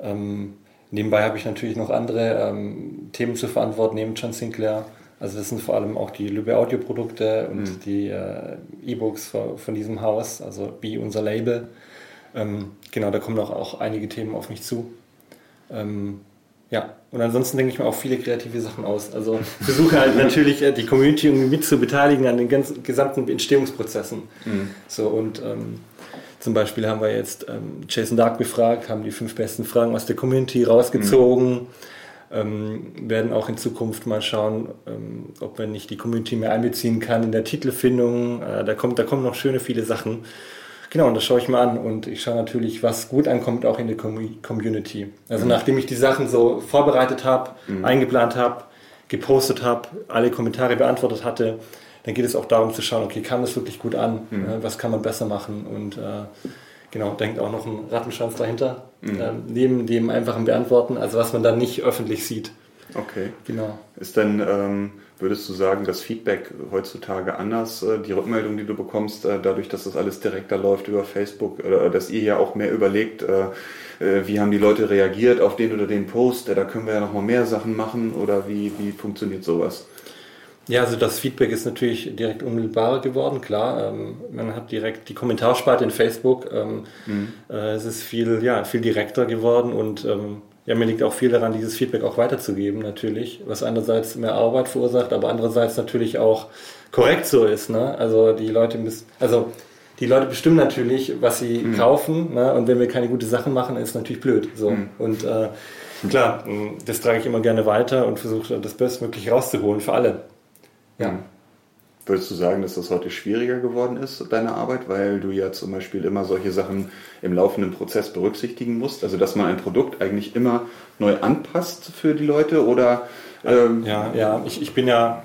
Ähm, nebenbei habe ich natürlich noch andere ähm, Themen zu verantworten neben John Sinclair. Also das sind vor allem auch die Lübbe Audio-Produkte und Mhm. die äh, E-Books von, von diesem Haus, also wie unser Label. Ähm, genau, da kommen auch, auch einige Themen auf mich zu. Ähm, ja, und ansonsten denke ich mir auch viele kreative Sachen aus. Also versuche halt natürlich äh, die Community irgendwie mit zu beteiligen an den ganzen, gesamten Entstehungsprozessen. Mhm. So und ähm, zum Beispiel haben wir jetzt ähm, Jason Dark befragt, haben die fünf besten Fragen aus der Community rausgezogen. Ähm, werden auch in Zukunft mal schauen, ähm, ob man nicht die Community mehr einbeziehen kann in der Titelfindung. Äh, da, kommt, da kommen noch schöne viele Sachen. Genau, und das schaue ich mal an und ich schaue natürlich, was gut ankommt, auch in der Com Community. Also Mhm. nachdem ich die Sachen so vorbereitet habe, Mhm. eingeplant habe, gepostet habe, alle Kommentare beantwortet hatte, dann geht es auch darum zu schauen, okay, kam das wirklich gut an? Mhm. Äh, was kann man besser machen? Und äh, genau, hängt auch noch ein Rattenschwanz dahinter, Mhm. ähm, neben dem einfachen Beantworten, also was man dann nicht öffentlich sieht. Okay. Genau. Ist denn, ähm, würdest du sagen, das Feedback heutzutage anders, äh, die Rückmeldung, die du bekommst, äh, dadurch, dass das alles direkter läuft über Facebook, oder dass ihr ja auch mehr überlegt, äh, äh, wie haben die Leute reagiert auf den oder den Post, äh, da können wir ja noch mal mehr Sachen machen, oder wie, wie funktioniert sowas? Ja, also das Feedback ist natürlich direkt unmittelbarer geworden, klar. Ähm, man hat direkt die Kommentarspalte in Facebook. Ähm, Mhm. äh, es ist viel, ja, viel direkter geworden und ähm, ja, mir liegt auch viel daran, dieses Feedback auch weiterzugeben, natürlich. Was einerseits mehr Arbeit verursacht, aber andererseits natürlich auch korrekt so ist. Ne? Also die Leute müssen, also die Leute bestimmen natürlich, was sie Mhm. kaufen. Ne? Und wenn wir keine gute Sachen machen, ist natürlich blöd. So. Mhm. Und äh, klar, das trage ich immer gerne weiter und versuche das Bestmögliche rauszuholen für alle. Ja. Würdest du sagen, dass das heute schwieriger geworden ist, deine Arbeit, weil du ja zum Beispiel immer solche Sachen im laufenden Prozess berücksichtigen musst? Also, dass man ein Produkt eigentlich immer neu anpasst für die Leute oder? Ähm, Ja, ja, ich, ich bin ja,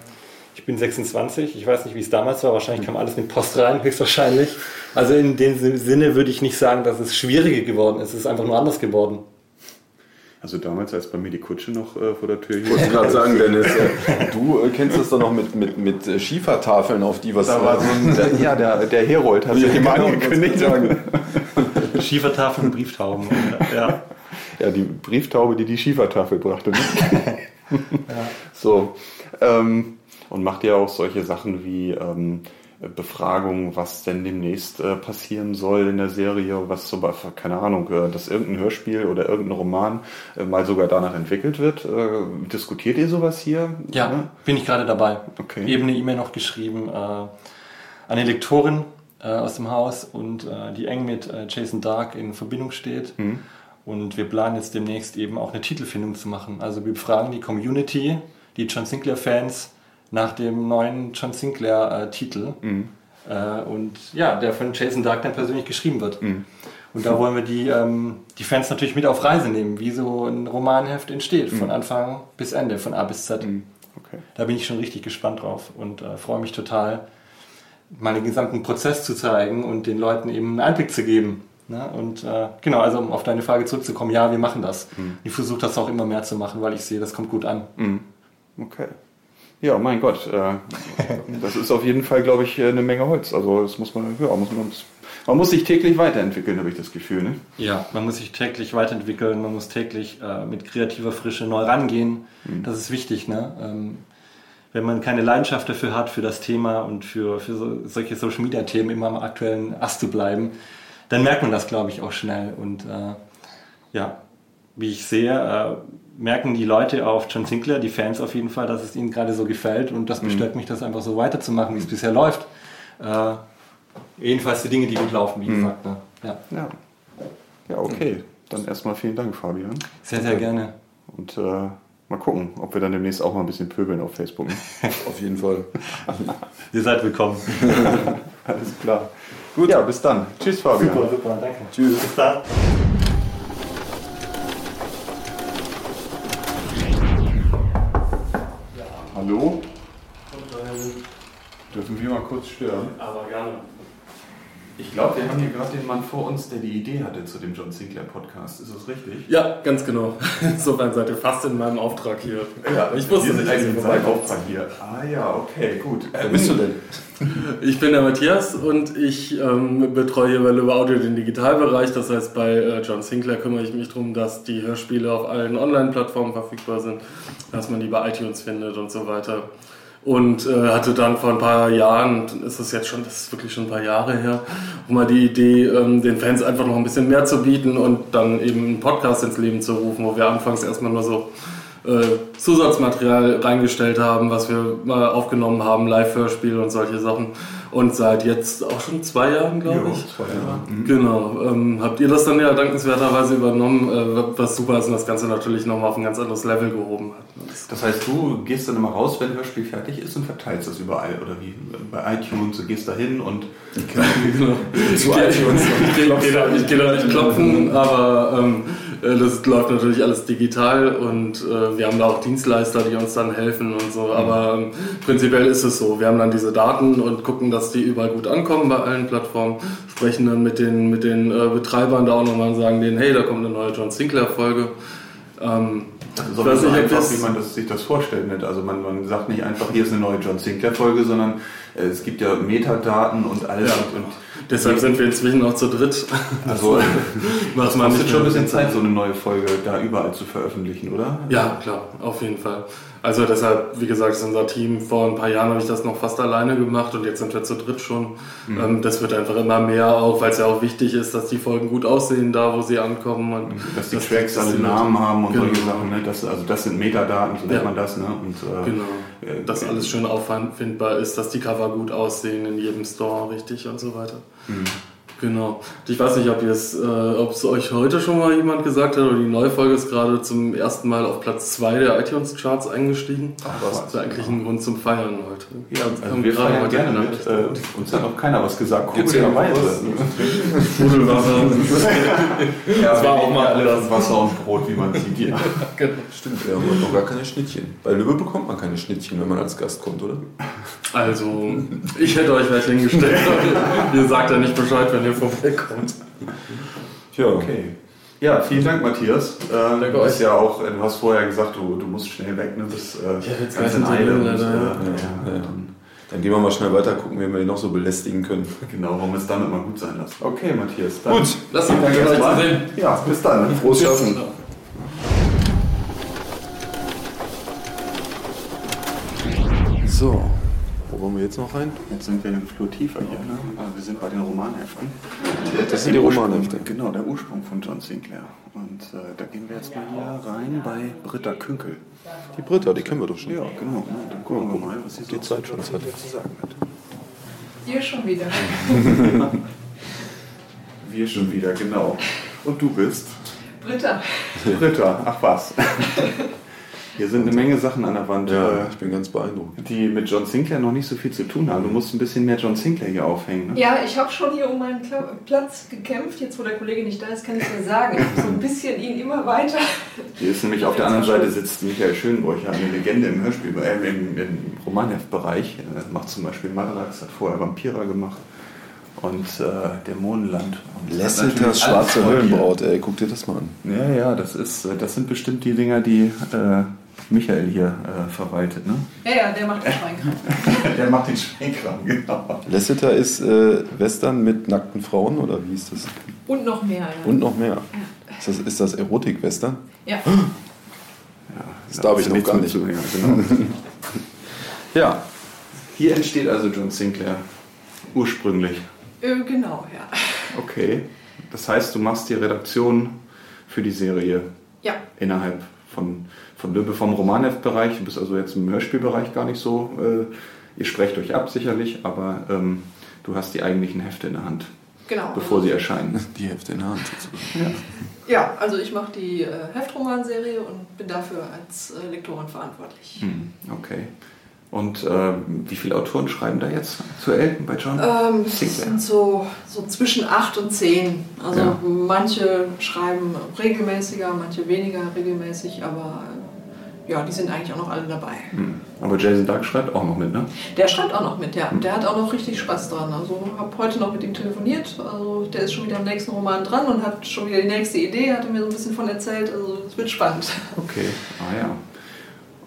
ich bin 26, ich weiß nicht, wie es damals war, wahrscheinlich kam alles mit Post rein, höchstwahrscheinlich. Also in dem Sinne würde ich nicht sagen, dass es schwieriger geworden ist, es ist einfach nur anders geworden. Also damals, als bei mir die Kutsche noch äh, vor der Tür Ich wollte gerade sagen, Dennis, äh, du äh, kennst das doch noch mit, mit, mit äh, Schiefertafeln, auf die was... Da war so ein, der, ja, der, der Herold hat Ja, sich immer genau, angekündigt. wollte Schiefertafeln und Brieftauben. Ja. Ja, die Brieftaube, die die Schiefertafel brachte. Ne? So. Ähm, und macht ja auch solche Sachen wie ähm, Befragungen, was denn demnächst äh, passieren soll in der Serie, was zum Beispiel, keine Ahnung, äh, dass irgendein Hörspiel oder irgendein Roman äh, mal sogar danach entwickelt wird. Äh, diskutiert ihr sowas hier? Ja, bin ich gerade dabei. Okay. Eben eine E-Mail noch geschrieben äh, an eine Lektorin äh, aus dem Haus und die eng mit Jason Dark in Verbindung steht. Mhm. Und wir planen jetzt demnächst eben auch eine Titelfindung zu machen. Also wir befragen die Community, die John Sinclair-Fans nach dem neuen John Sinclair-Titel. Mhm. Äh, und ja, der von Jason Dark dann persönlich geschrieben wird. Mhm. Und da wollen wir die, ähm, die Fans natürlich mit auf Reise nehmen, wie so ein Romanheft entsteht, von Mhm. Anfang bis Ende, von A bis Z. Okay. Da bin ich schon richtig gespannt drauf und äh, freue mich total, mal den gesamten Prozess zu zeigen und den Leuten eben einen Einblick zu geben. Ne? Und äh, genau, also um auf deine Frage zurückzukommen, ja, wir machen das. Ich versuche das auch immer mehr zu machen, weil ich sehe, das kommt gut an. Mhm. Okay. Ja, mein Gott, äh, das ist auf jeden Fall, glaube ich, eine Menge Holz. Also das muss man, ja, muss man, man muss sich täglich weiterentwickeln, habe ich das Gefühl. Ne? Ja, man muss sich täglich weiterentwickeln, man muss täglich äh, mit kreativer Frische neu rangehen. Das ist wichtig, ne? Ähm, wenn man keine Leidenschaft dafür hat, für das Thema und für, für so, solche Social Media Themen immer am aktuellen Ast zu bleiben, dann merkt man das, glaube ich, auch schnell. Und äh, ja, wie ich sehe, äh, merken die Leute auf John Sinclair, die Fans auf jeden Fall, dass es ihnen gerade so gefällt und das bestärkt mich, das einfach so weiterzumachen, wie es bisher läuft. Äh, jedenfalls die Dinge, die gut laufen, wie gesagt. Ne? Ja. Ja. Ja, okay. Dann erstmal vielen Dank, Fabian. Sehr, sehr gerne. Und äh, mal gucken, ob wir dann demnächst auch mal ein bisschen pöbeln auf Facebook. Ne? Auf jeden Fall. Ihr seid willkommen. Alles klar. Gut, ja, bis dann. Tschüss, Fabian. Super, super, danke. Tschüss. Bis dann. Hallo? Dürfen wir mal kurz stören? Aber gerne. Ich glaube, wir haben hier gerade den Mann vor uns, der die Idee hatte zu dem John Sinclair Podcast. Ist das richtig? Ja, ganz genau. Insofern seid ihr fast in meinem Auftrag hier. Ja, ich wusste nicht, dass ihr vorbeikommt. Auftrag hier. Ah ja, okay, gut. Wer bist du denn? Ich bin der Matthias und ich ähm, betreue hier bei Löwe Audio den Digitalbereich. Das heißt, bei äh, John Sinclair kümmere ich mich darum, dass die Hörspiele auf allen Online-Plattformen verfügbar sind, dass man die bei iTunes findet und so weiter. Und äh, hatte dann vor ein paar Jahren, ist es jetzt schon, das ist wirklich schon ein paar Jahre her, mal die Idee, ähm, den Fans einfach noch ein bisschen mehr zu bieten und dann eben einen Podcast ins Leben zu rufen, wo wir anfangs erstmal nur so äh, Zusatzmaterial reingestellt haben, was wir mal aufgenommen haben, Live-Hörspiel und solche Sachen. Und seit jetzt auch schon zwei Jahren, glaube ich. zwei Jahre. Mhm. Genau. Ähm, habt ihr das dann ja dankenswerterweise übernommen, äh, was super ist und das Ganze natürlich nochmal auf ein ganz anderes Level gehoben hat. Das heißt, du gehst dann immer raus, wenn ein Hörspiel fertig ist und verteilst das überall, oder wie? Bei iTunes, du gehst da hin und... Genau. Ich gehe ich gehe- ich gehe da, ich gehe da nicht klopfen, aber ähm, äh, das läuft natürlich alles digital und äh, wir haben da auch Dienstleister, die uns dann helfen und so. Aber ähm, prinzipiell ist es so. Wir haben dann diese Daten und gucken, dass die überall gut ankommen bei allen Plattformen, sprechen dann mit den, mit den äh, Betreibern da auch nochmal und sagen denen, hey, da kommt eine neue John Sinclair-Folge. Ähm, So ich weiß so nicht, ob einfach, das- wie man das, sich das vorstellt. Nicht? Also man, man sagt nicht einfach, hier ist eine neue John Sinclair-Folge, sondern äh, es gibt ja Metadaten und alles. Ja. Und, und Deshalb sind wir inzwischen auch zu dritt. Also, das man nicht schon ein bisschen Zeit, so eine neue Folge da überall zu veröffentlichen, oder? Ja, klar, auf jeden Fall. Also deshalb, wie gesagt, ist unser Team, vor ein paar Jahren habe ich das noch fast alleine gemacht und jetzt sind wir zu dritt schon. Mhm. Ähm, das wird einfach immer mehr auch, weil es ja auch wichtig ist, dass die Folgen gut aussehen, da wo sie ankommen. Und Dass die Tracks alle Namen haben und Genau. solche Sachen. Ne? Das, also das sind Metadaten, so nennt Ja. man das. Ne? Und, äh, Genau. äh, Dass alles schön auffindbar ist, dass die Cover gut aussehen in jedem Store, richtig und so weiter. Mhm. Genau. Ich weiß nicht, ob ihr es, äh, ob es euch heute schon mal jemand gesagt hat, oder die neue Folge ist gerade zum ersten Mal auf Platz 2 der iTunes-Charts eingestiegen. das ist eigentlich ein Grund zum Feiern heute. Ja, also wir gerade feiern gerne mit. Äh, uns hat noch keiner was gesagt. Was. Sprudelwasser. Ja, Das war auch mal alles. Wasser und Brot, wie man sieht. Ja. Stimmt, wir haben heute noch gar keine Schnittchen. Bei Lübbe bekommt man keine Schnittchen, wenn man als Gast kommt, oder? Also, ich hätte euch welche hingestellt. ihr sagt ja nicht Bescheid, wenn ihr vorbeikommt. Tja, okay. Ja, vielen Dank, Matthias. Äh, Danke du bist euch. ja auch, äh, du hast vorher gesagt, du, du musst schnell weg, ne? Das, äh, Ich hab jetzt ganz in Eile. Und, äh, ja, Ja, ja. dann- Dann gehen wir mal schnell weiter, gucken, wie wir ihn noch so belästigen können. Genau, wollen wir es damit mal gut sein lassen. Okay, Matthias. Dann Gut, Lass uns zu sehen. Ja, bis dann. Frohes Tschüss. Schaffen. So, wollen wir jetzt noch rein? Jetzt sind wir im Flur tiefer hier, ne? Wir sind bei den Romanheften. Das sind die Ursprung- Romanhefte. Genau, der Ursprung von John Sinclair. Und äh, da gehen wir jetzt mal hier rein bei Britta Künkel. Die Britta, die kennen wir doch schon. Ja, genau. Ne? Dann gucken wir mal, was sie so Die Zeit schon Zeit. zu sagen hat. Ihr schon wieder. Wir schon wieder, genau. Und du bist? Britta. Britta, ach was. Hier sind eine Menge Sachen an der Wand. Ja, ich bin ganz beeindruckt. Die mit John Sinclair noch nicht so viel zu tun haben. Du musst ein bisschen mehr John Sinclair hier aufhängen. Ne? Ja, ich habe schon hier um meinen Kla Platz gekämpft. Jetzt, wo der Kollege nicht da ist, kann ich dir sagen. Ich habe so ein bisschen ihn immer weiter. Hier ist nämlich auf der anderen Seite sitzt Michael Schönbräucher, eine Legende im Hörspiel, äh, im, im Romanheft-Bereich. Er macht zum Beispiel Marlax, hat vorher Vampira gemacht und äh, Dämonenland. Und Lasseters schwarze Höllenbraut, ey, guck dir das mal an. Ja, ja, das, ist, das sind bestimmt die Dinger, die äh, Michael hier äh, verwaltet, ne? Ja, ja, der macht den Schweinkram. Der macht den Schweinkram, genau. Lasseter ist äh, Western mit nackten Frauen oder wie ist das? Und noch mehr. Ja. Und noch mehr. Ist das, ist das Erotik-Western? Ja. Das darf ich noch gar nicht. zu, ja, genau. ja, hier entsteht also John Sinclair ursprünglich. Äh, genau, ja. Okay. Das heißt, du machst die Redaktion für die Serie Ja. innerhalb von, von Lübbe vom Romanheft-Bereich. Du bist also jetzt im Hörspielbereich gar nicht so. Äh, ihr sprecht euch ab sicherlich, aber ähm, du hast die eigentlichen Hefte in der Hand, Genau. bevor sie erscheinen. Die Hefte in der Hand sozusagen. Ja, also ich mache die äh, Heftromanserie und bin dafür als äh, Lektorin verantwortlich. Hm, okay. Und äh, wie viele Autoren schreiben da jetzt aktuell bei John? Ähm, Sinclair? sind so, so zwischen 8 und 10. Also Ja. manche schreiben regelmäßiger, manche weniger regelmäßig, aber ja, die sind eigentlich auch noch alle dabei. Hm. Aber Jason Dark schreibt auch noch mit, ne? Der schreibt auch noch mit, ja. Der hat auch noch richtig Spaß dran. Also ich habe heute noch mit ihm telefoniert. Also der ist schon wieder am nächsten Roman dran und hat schon wieder die nächste Idee, hat er mir so ein bisschen von erzählt. Also es wird spannend. Okay, ah ja.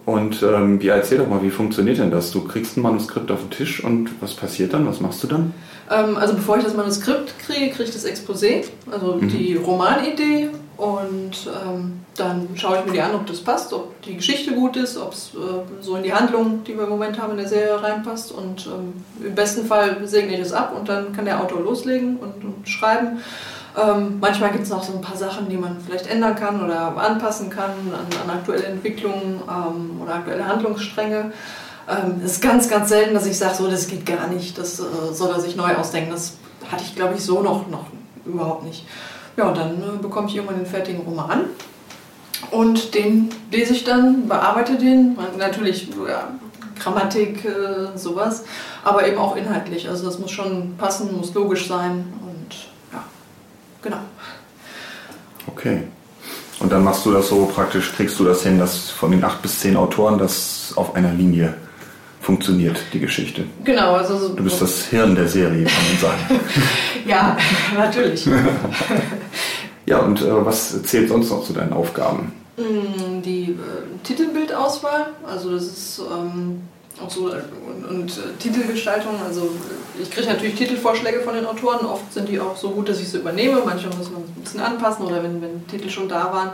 Und ähm, ja, erzähl doch mal, wie funktioniert denn das? Du kriegst ein Manuskript auf den Tisch und was passiert dann? Was machst du dann? Ähm, also bevor ich das Manuskript kriege, kriege ich das Exposé, also Mhm. die Romanidee und ähm, dann schaue ich mir die an, ob das passt, ob die Geschichte gut ist, ob es äh, so in die Handlung, die wir im Moment haben in der Serie reinpasst und ähm, im besten Fall segne ich es ab und dann kann der Autor loslegen und, und schreiben. Ähm, manchmal gibt es noch so ein paar Sachen, die man vielleicht ändern kann oder anpassen kann an, an aktuelle Entwicklungen ähm, oder aktuelle Handlungsstränge. Ähm, es ist ganz, ganz selten, dass ich sage, so, das geht gar nicht, das äh, soll er sich neu ausdenken. Das hatte ich, glaube ich, so noch, noch überhaupt nicht. Ja, und dann äh, bekomme ich irgendwann den fertigen Roman und den lese ich dann, bearbeite den. Natürlich ja, Grammatik, äh, sowas, aber eben auch inhaltlich. Also das muss schon passen, muss logisch sein genau. Okay. Und dann machst du das so praktisch, kriegst du das hin, dass von den acht bis zehn Autoren das auf einer Linie funktioniert, die Geschichte. Genau, also so, Du bist das Hirn der Serie, kann man sagen. Ja, natürlich. ja, und äh, was zählt sonst noch zu deinen Aufgaben? Mm, Die äh, Titelbildauswahl, also das ist ähm, auch so äh, und, und äh, Titelgestaltung, also äh, ich kriege natürlich Titelvorschläge von den Autoren, oft sind die auch so gut, dass ich sie übernehme, manchmal muss man es ein bisschen anpassen oder wenn, wenn Titel schon da waren.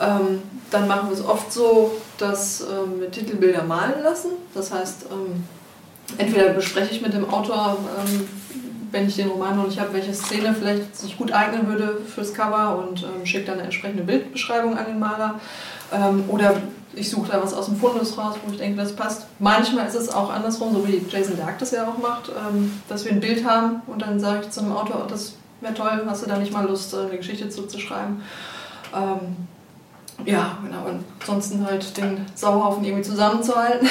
Ähm, dann machen wir es oft so, dass ähm, wir Titelbilder malen lassen. Das heißt, ähm, entweder bespreche ich mit dem Autor, ähm, wenn ich den Roman noch nicht habe, welche Szene vielleicht sich gut eignen würde fürs Cover und ähm, schicke dann eine entsprechende Bildbeschreibung an den Maler. Ähm, oder ich suche da was aus dem Fundus raus, wo ich denke, das passt. Manchmal ist es auch andersrum, so wie Jason Dark das ja auch macht, ähm, dass wir ein Bild haben und dann sage ich zu einem Autor, oh, das wäre toll, hast du da nicht mal Lust, äh, eine Geschichte zuzuschreiben? Ähm, ja, genau. Und ansonsten halt den Sauhaufen irgendwie zusammenzuhalten.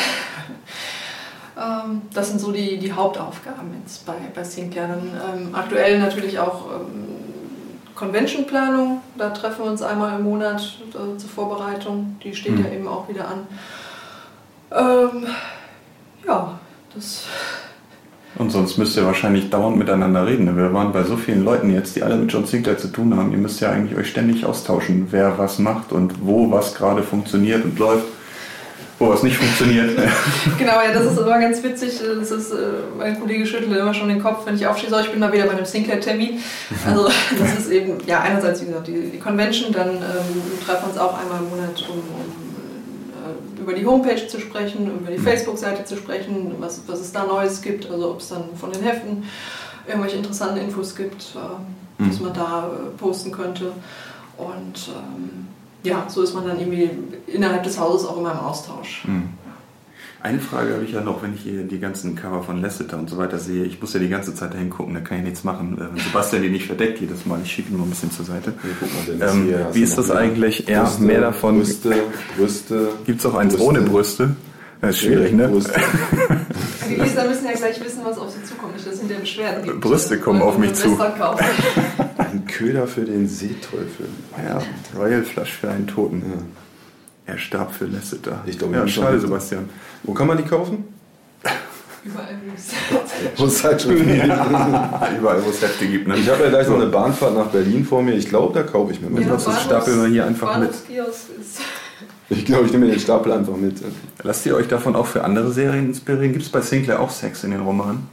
ähm, das sind so die, die Hauptaufgaben jetzt bei, bei Sinclair. Dann ähm, aktuell natürlich auch ähm, Convention-Planung. Da treffen wir uns einmal im Monat äh, zur Vorbereitung. Die steht Mhm. ja eben auch wieder an. Ähm, ja, das Und sonst müsst ihr wahrscheinlich dauernd miteinander reden. ne? Wir waren bei so vielen Leuten jetzt, die alle mit John Sinclair zu tun haben. Ihr müsst ja eigentlich euch ständig austauschen, wer was macht und wo was gerade funktioniert und läuft, wo was nicht funktioniert. Genau, ja, das ist immer ganz witzig. Das ist, äh, mein Kollege schüttelt immer schon den Kopf, wenn ich aufstehe, so, ich bin mal wieder bei einem Sinclair-Termin. Also das ist eben, ja, einerseits, wie gesagt, die, die Convention, dann ähm, treffen wir uns auch einmal im Monat, um, um äh, über die Homepage zu sprechen, über die Facebook-Seite zu sprechen, was, was es da Neues gibt, also ob es dann von den Heften irgendwelche interessanten Infos gibt, äh, was Mhm. man da äh, posten könnte. Und ähm, ja, so ist man dann irgendwie innerhalb des Hauses auch immer im Austausch. Hm. Eine Frage habe ich ja noch, wenn ich hier die ganzen Cover von Lasseter und so weiter sehe. Ich muss ja die ganze Zeit dahin gucken, da kann ich nichts machen. Äh, Sebastian die nicht verdeckt jedes Mal, ich schiebe ihn nur ein bisschen zur Seite. Ähm, hier hast wie ist das eigentlich? Ja, Brüste, mehr davon. Brüste, Brüste. Gibt es auch eins Brüste. ohne Brüste? Das ist schwierig, ne? Brüste. Die Leser müssen ja gleich wissen, was auf sie zukommt, nicht dass hinter Beschwerden gibt. Brüste kommen auf mich zu. Ein Köder für den Seeteufel. Ja, Royal Flush für einen Toten. Er starb für Lasseter. Ich glaube, ja, schade. Sebastian. Wo kann man die kaufen? Überall. Wo es halt schon Überall, wo es Hefte gibt. Ne? Ich habe ja gleich noch eine Bahnfahrt nach Berlin vor mir. Ich glaube, da kaufe ich mir mal. Ja, das stapeln wir hier einfach mit. Ist. Ich glaube, ich nehme den Stapel einfach mit. Lasst ihr euch davon auch für andere Serien inspirieren? Gibt es bei Sinclair auch Sex in den Romanen?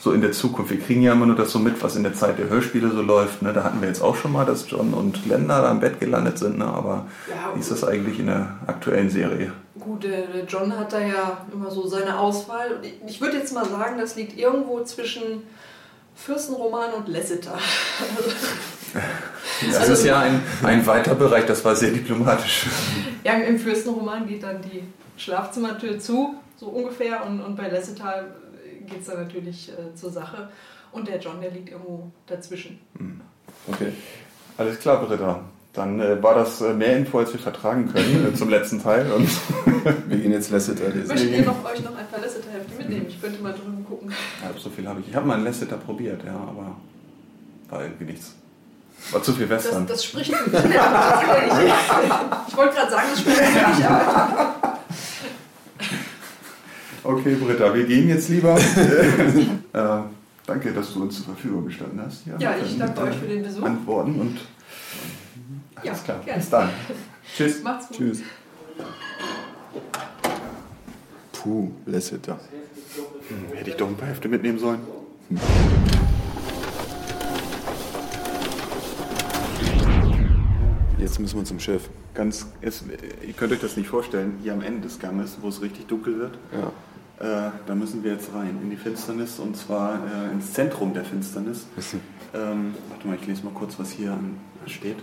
So in der Zukunft. Wir kriegen ja immer nur das so mit, was in der Zeit der Hörspiele so läuft. Ne? Da hatten wir jetzt auch schon mal, dass John und Glenda da im Bett gelandet sind. Ne? Aber Ja, wie ist das eigentlich in der aktuellen Serie? Gut, der, der John hat da ja immer so seine Auswahl. Ich würde jetzt mal sagen, das liegt irgendwo zwischen Fürstenroman und Lasseter. Das Also- ist ja ein, ein weiter Bereich, das war sehr diplomatisch. Ja, im Fürstenroman geht dann die Schlafzimmertür zu, so ungefähr, und, und bei Lasseter geht es dann natürlich äh, zur Sache. Und der John, der liegt irgendwo dazwischen. Okay. Alles klar, Britta. Dann äh, war das äh, mehr Info, als wir vertragen können äh, zum letzten Teil. Und wir gehen jetzt Lasseter lesen. Möchtet ihr noch, euch noch ein paar Lasseter-Hefte mitnehmen? Ich könnte mal drüben gucken. Ja, so viel habe ich. Ich habe mal einen Lasseter probiert, ja, aber war irgendwie nichts. War zu viel Das, Western. das spricht für mich. ich wollte gerade sagen, das spricht für mich, aber Okay, Britta, wir gehen jetzt lieber. äh, danke, dass du uns zur Verfügung gestanden hast. Ja, ich mit danke euch für den Besuch. Antworten und ja, alles klar. gerne. Bis dann. Tschüss. Macht's gut. Tschüss. Puh, Lasseter. Hm, hätte ich doch ein paar Hefte mitnehmen sollen. Jetzt müssen wir zum Chef. Ganz, es, ihr könnt euch das nicht vorstellen, hier am Ende des Ganges, wo es richtig dunkel wird. Ja. Äh, da müssen wir jetzt rein in die Finsternis und zwar äh, ins Zentrum der Finsternis. Ähm, warte mal, ich lese mal kurz, was hier steht.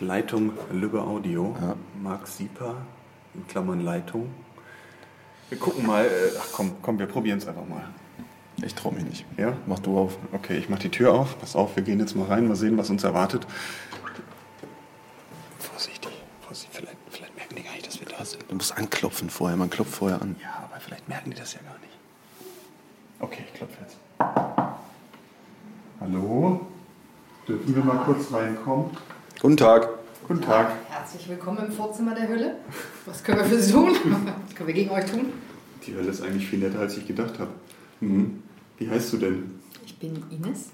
Leitung Lübbe Audio. Marc Sieper, in Klammern Leitung. Wir gucken mal. Äh, ach komm, komm, wir probieren es einfach mal. Ich traue mich nicht. Ja? Mach du auf. Okay, ich mach die Tür auf. Pass auf, wir gehen jetzt mal rein, mal sehen, was uns erwartet. Vorsichtig, vorsichtig. Vielleicht, vielleicht merken die gar nicht, dass wir da sind. Du musst anklopfen vorher. Man klopft vorher an. Ja, aber vielleicht merken die das ja gar nicht. Okay, ich klopfe jetzt. Hallo? Dürfen wir mal kurz reinkommen? Guten Tag. Guten Tag. Herzlich willkommen im Vorzimmer der Hölle. Was können wir für Sie tun? Was können wir gegen euch tun? Die Hölle ist eigentlich viel netter, als ich gedacht habe. Mhm. Wie heißt du denn? Ich bin Ines.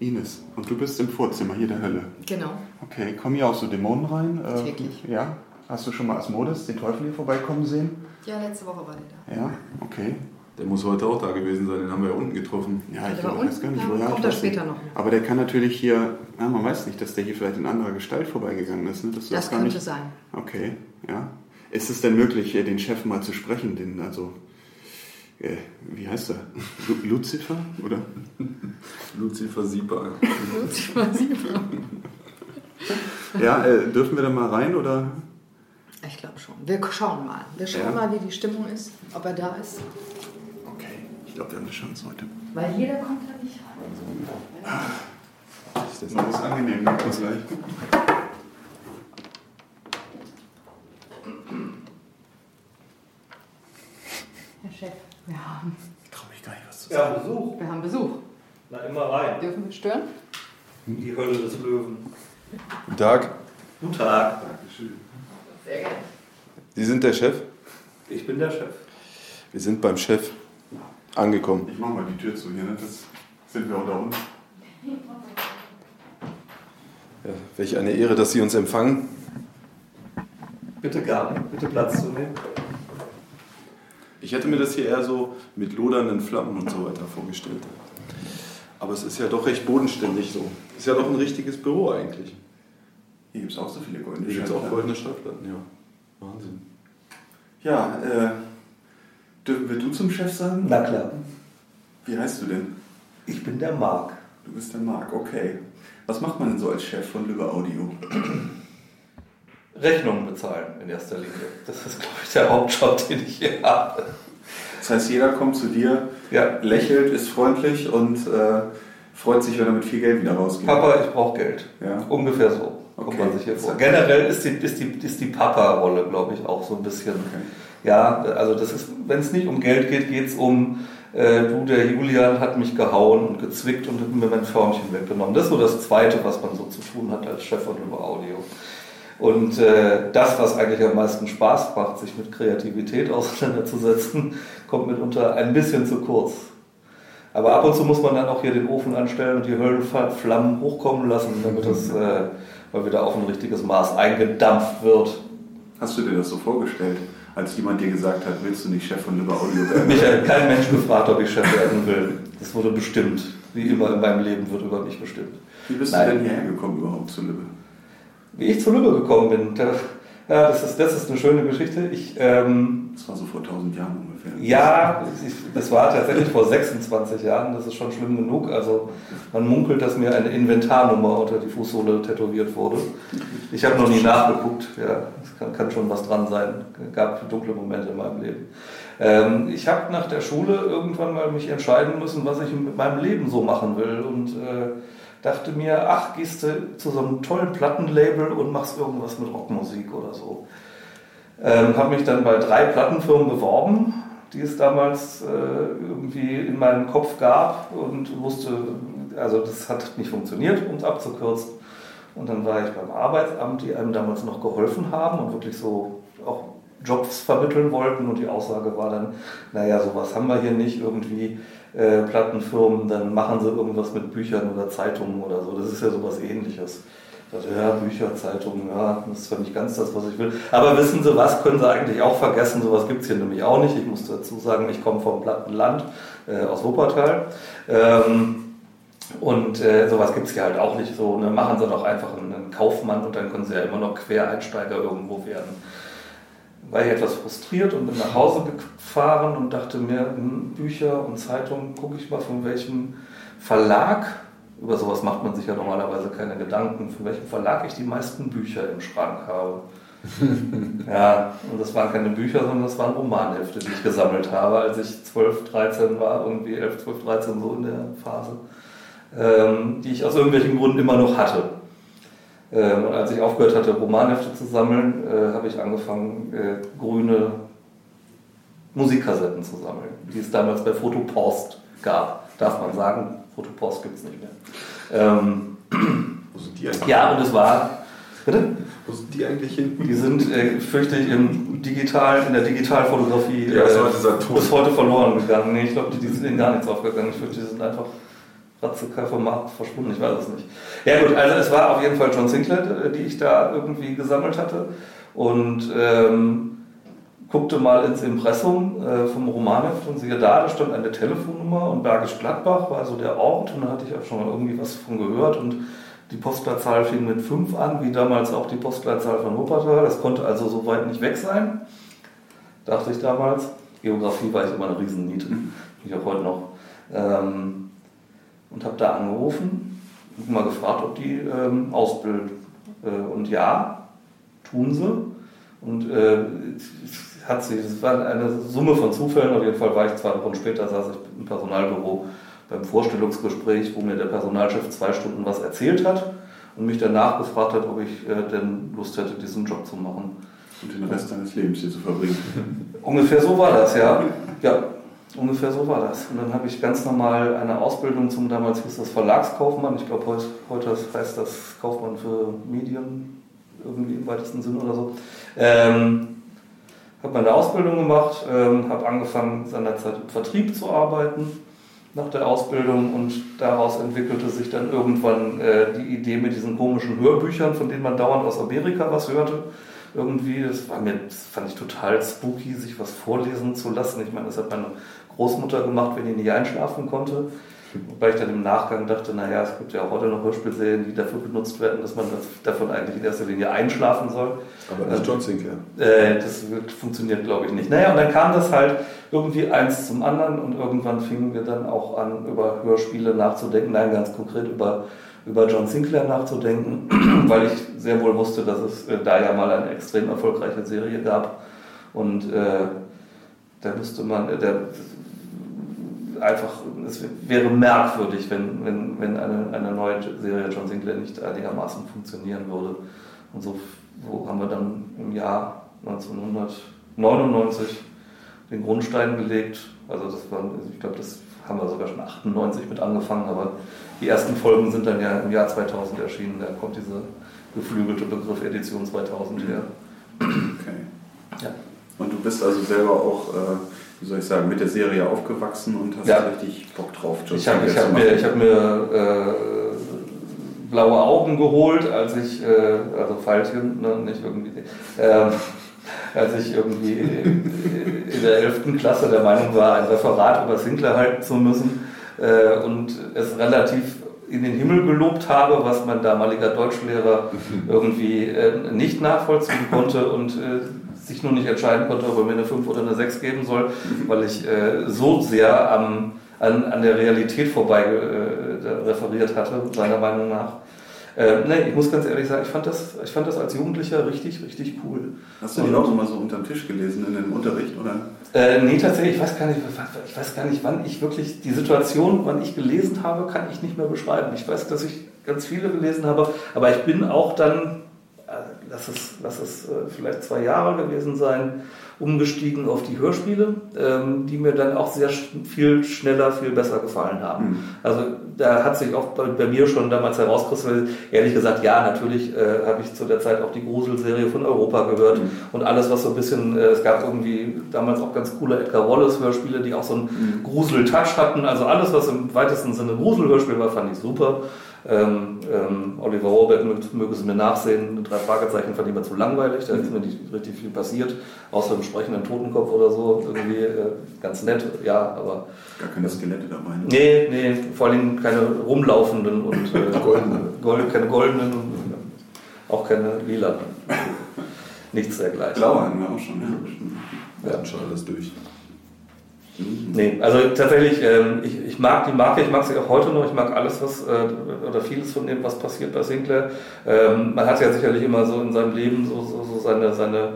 Ines. Und du bist im Vorzimmer hier der Hölle. Genau. Okay, kommen hier auch so Dämonen rein? Äh, Täglich. Ja. Hast du schon mal Asmodes, den Teufel hier vorbeikommen sehen? Ja, letzte Woche war der da. Ja, okay. Der muss heute auch da gewesen sein. Den haben wir ja unten getroffen. Ja, ich Der war weiß gar nicht, woher. kommt ich er später noch. Aber der kann natürlich hier, ja, man weiß nicht, dass der hier vielleicht in anderer Gestalt vorbeigegangen ist. Ne? Das gar könnte nicht... sein. Okay, ja. Ist es denn möglich, äh, den Chef mal zu sprechen? Den, also, äh, wie heißt er? Lu Lucifer? Oder? Lucifer Sieper. Ja, äh, dürfen wir da mal rein oder? Ich glaube schon. Wir schauen mal. Wir schauen Ja. mal, wie die Stimmung ist, ob er da ist. Glaube, wir haben eine Chance heute. Weil jeder kommt da nicht rein. Das ist alles angenehm, ne? Bis gleich. Herr Chef, wir haben, Ich traue mich gar nicht, was zu Ja, Besuch. wir haben Besuch. Na, immer rein. Dürfen wir stören? Die Hölle des Löwen. Guten Tag. Guten Tag. Sehr gerne. Sie sind der Chef? Ich bin der Chef. Wir sind beim Chef angekommen. Ich mache mal die Tür zu hier, ne? Das sind wir unter uns. Ja, welch eine Ehre, dass Sie uns empfangen. Bitte gerne. Bitte Platz zu nehmen. Ich hätte mir das hier eher so mit lodernden Flammen und so weiter vorgestellt. Aber es ist ja doch recht bodenständig so. Ist ja doch ein richtiges Büro eigentlich. Hier gibt es auch so viele goldene Hier gibt es auch goldene Schallplatten, ja. Wahnsinn. Ja, äh, dürfen wir du zum Chef sagen? Na klar. Wie heißt du denn? Ich bin der Marc. Du bist der Marc, okay. Was macht man denn so als Chef von Lübbe Audio? Rechnungen bezahlen in erster Linie. Das ist, glaube ich, der Hauptjob, den ich hier habe. Das heißt, jeder kommt zu dir, lächelt, ist freundlich und äh, freut sich, wenn er mit viel Geld wieder rausgeht. Papa, ich brauche Geld. Ja. Ungefähr so. Kommt Okay. man sich hier vor. Generell ist die, ist die, ist die Papa-Rolle, glaube ich, auch so ein bisschen. Ja, also das ist, wenn es nicht um Geld geht, geht es um, äh, du, der Julian hat mich gehauen und gezwickt und hat mir mein Förmchen weggenommen. Das ist so das Zweite, was man so zu tun hat als Chef von Über Audio. Und äh, das, was eigentlich am meisten Spaß macht, sich mit Kreativität auseinanderzusetzen, kommt mitunter ein bisschen zu kurz. Aber ab und zu muss man dann auch hier den Ofen anstellen und die Höllenflammen hochkommen lassen, damit es äh, mal wieder auf ein richtiges Maß eingedampft wird. Hast du dir das so vorgestellt, als jemand dir gesagt hat, willst du nicht Chef von Libre Audio werden? Mich hat kein Mensch gefragt, ob ich Chef werden will. Das wurde bestimmt. Wie immer in meinem Leben wird über mich bestimmt. Wie bist Nein. du denn hierher gekommen überhaupt zu Libre? Wie ich zu Lübbe gekommen bin, ja, das ist, das ist eine schöne Geschichte. Ich, ähm, Das war so vor 1000 Jahren. Ja, ich, das war tatsächlich vor 26 Jahren, das ist schon schlimm genug. Also man munkelt, dass mir eine Inventarnummer unter die Fußsohle tätowiert wurde. Ich habe noch nie nachgeguckt, ja, es kann, kann schon was dran sein. gab dunkle Momente in meinem Leben. Ähm, ich habe nach der Schule irgendwann mal mich entscheiden müssen, was ich mit meinem Leben so machen will und äh, dachte mir, ach, gehst du zu so einem tollen Plattenlabel und machst irgendwas mit Rockmusik oder so. Ähm, habe mich dann bei drei Plattenfirmen beworben, die es damals äh, irgendwie in meinem Kopf gab und wusste, also das hat nicht funktioniert, um es abzukürzen. Und dann war ich beim Arbeitsamt, die einem damals noch geholfen haben und wirklich so auch Jobs vermitteln wollten. Und die Aussage war dann, naja, sowas haben wir hier nicht, irgendwie äh, Plattenfirmen, dann machen sie irgendwas mit Büchern oder Zeitungen oder so. Das ist ja sowas ähnliches. Dachte, ja, Bücher, Zeitungen, ja, das ist zwar nicht ganz das, was ich will. Aber wissen Sie was, können Sie eigentlich auch vergessen, sowas gibt es hier nämlich auch nicht. Ich muss dazu sagen, ich komme vom Plattenland äh, aus Wuppertal. Ähm, und äh, sowas gibt es hier halt auch nicht so. Ne? Machen Sie doch einfach einen, einen Kaufmann und dann können Sie ja immer noch Quereinsteiger irgendwo werden. War ich etwas frustriert und bin nach Hause gefahren und dachte mir, hm, Bücher und Zeitungen, gucke ich mal, von welchem Verlag, über sowas macht man sich ja normalerweise keine Gedanken, von welchem Verlag ich die meisten Bücher im Schrank habe. ja, und das waren keine Bücher, sondern das waren Romanhefte, die ich gesammelt habe, als ich 12, 13 war, irgendwie 11, 12, 13 so in der Phase, ähm, die ich aus irgendwelchen Gründen immer noch hatte. Ähm, und als ich aufgehört hatte, Romanhefte zu sammeln, äh, habe ich angefangen, äh, grüne Musikkassetten zu sammeln, die es damals bei Fotopost gab. Darf man sagen, Fotopost gibt es nicht mehr. Ähm, Wo sind die eigentlich? ja, und es war. Bitte? Wo sind die eigentlich hin? Die sind, äh, fürchte ich, im Digital, in der Digitalfotografie Ja, äh, Ton. bis heute verloren gegangen. Nee, ich glaube, die, die sind in gar nichts aufgegangen. Ich fürchte, die sind einfach ratzekai vom Markt verschwunden. Ich weiß es nicht. Ja gut, also es war auf jeden Fall John Sinclair, äh, die ich da irgendwie gesammelt hatte. Und ähm, guckte mal ins Impressum äh, vom Romanheft und siehe da, da stand eine Telefonnummer und Bergisch Gladbach war so der Ort und da hatte ich auch schon mal irgendwie was von gehört und die Postleitzahl fing mit 5 an, wie damals auch die Postleitzahl von Wuppertal. Das konnte also so weit nicht weg sein, dachte ich damals. Geografie war ich immer eine Riesenniete, ich auch heute noch. Ähm, und habe da angerufen und mal gefragt, ob die ähm, ausbilden. Äh, und ja, tun sie. Und äh, hat sie, das war eine Summe von Zufällen. Auf jeden Fall war ich zwei Wochen später, saß ich im Personalbüro beim Vorstellungsgespräch, wo mir der Personalchef zwei Stunden was erzählt hat und mich danach gefragt hat, ob ich äh, denn Lust hätte, diesen Job zu machen. Und den Rest deines Lebens hier zu verbringen. Ungefähr so war das, ja. Ja, ungefähr so war das. Und dann habe ich ganz normal eine Ausbildung zum, damals hieß das Verlagskaufmann. Ich glaube, heute, heute heißt das Kaufmann für Medien, irgendwie im weitesten Sinne oder so. Ähm, habe meine Ausbildung gemacht, ähm, habe angefangen seinerzeit im Vertrieb zu arbeiten nach der Ausbildung und daraus entwickelte sich dann irgendwann äh, die Idee mit diesen komischen Hörbüchern, von denen man dauernd aus Amerika was hörte. Irgendwie, das war mir, das fand ich total spooky, sich was vorlesen zu lassen. Ich meine, das hat meine Großmutter gemacht, wenn die nicht einschlafen konnte. Wobei ich dann im Nachgang dachte, naja, es gibt ja auch heute noch Hörspielserien, die dafür benutzt werden, dass man das, davon eigentlich in erster Linie einschlafen soll. Aber das ist John Sinclair. Äh, das funktioniert, glaube ich, nicht. Naja, und dann kam das halt irgendwie eins zum anderen und irgendwann fingen wir dann auch an, über Hörspiele nachzudenken, nein, ganz konkret über, über John Sinclair nachzudenken, weil ich sehr wohl wusste, dass es äh, da ja mal eine extrem erfolgreiche Serie gab. Und äh, da müsste man, äh, der, einfach, es wäre merkwürdig, wenn, wenn, wenn eine, eine neue Serie John Sinclair nicht einigermaßen funktionieren würde. Und so, haben wir dann im Jahr 1999 den Grundstein gelegt. Also das war, ich glaube, das haben wir sogar schon 98 mit angefangen, aber die ersten Folgen sind dann ja im Jahr 2000 erschienen. Da kommt dieser geflügelte Begriff Edition 2000 her. Okay. Ja. Und du bist also selber auch, äh, wie soll ich sagen, mit der Serie aufgewachsen und hast Ja. richtig Bock drauf, John Ich habe hab zu mir, ich hab mir äh, blaue Augen geholt, als ich, äh, also Pfeilchen, ne, nicht irgendwie, ähm, als ich irgendwie in der 11. Klasse der Meinung war, ein Referat über Sinclair halten zu müssen äh, und es relativ in den Himmel gelobt habe, was mein damaliger Deutschlehrer irgendwie äh, nicht nachvollziehen konnte und äh, sich nur nicht entscheiden konnte, ob er mir eine 5 oder eine 6 geben soll, weil ich äh, so sehr am, an, an der Realität vorbei äh, referiert hatte, seiner Meinung nach. Äh, nee, ich muss ganz ehrlich sagen, ich fand, das, ich fand das als Jugendlicher richtig, richtig cool. Hast du die auch immer so unterm Tisch gelesen in dem Unterricht, oder? Äh, nee, tatsächlich, ich weiß, gar nicht, ich weiß gar nicht, wann ich wirklich die Situation, wann ich gelesen habe, kann ich nicht mehr beschreiben. Ich weiß, dass ich ganz viele gelesen habe, aber ich bin auch dann, lass es, lass es äh, vielleicht zwei Jahre gewesen sein, umgestiegen auf die Hörspiele, ähm, die mir dann auch sehr viel schneller, viel besser gefallen haben. Also da hat sich auch bei, bei mir schon damals herauskristallisiert, ehrlich gesagt, ja, natürlich äh, habe ich zu der Zeit auch die Gruselserie von Europa gehört und alles, was so ein bisschen, äh, es gab irgendwie damals auch ganz coole Edgar Wallace-Hörspiele, die auch so einen Grusel-Touch hatten. Also alles, was im weitesten Sinne Grusel-Hörspiel war, fand ich super. Ähm, ähm, Oliver Rohrbeck, möge- es mir nachsehen, drei Fragezeichen fand ich immer zu langweilig, da ist mir nicht richtig viel passiert, außer im sprechenden Totenkopf oder so, irgendwie äh, ganz nett, ja, aber... Gar keine Skelette dabei. Ne? Nee, nee, vor allem keine rumlaufenden und äh, Goldene. Gold, keine goldenen und auch keine lilanen. Nichts dergleichen. Blaue hatten wir auch schon, ja. Wir hatten schon alles durch. Nee, also tatsächlich, ähm, ich, ich mag die Marke, ich mag sie auch heute noch, ich mag alles, was, äh, oder vieles von dem, was passiert bei Sinclair. Ähm, man hat ja sicherlich immer so in seinem Leben so, so, so seine, seine,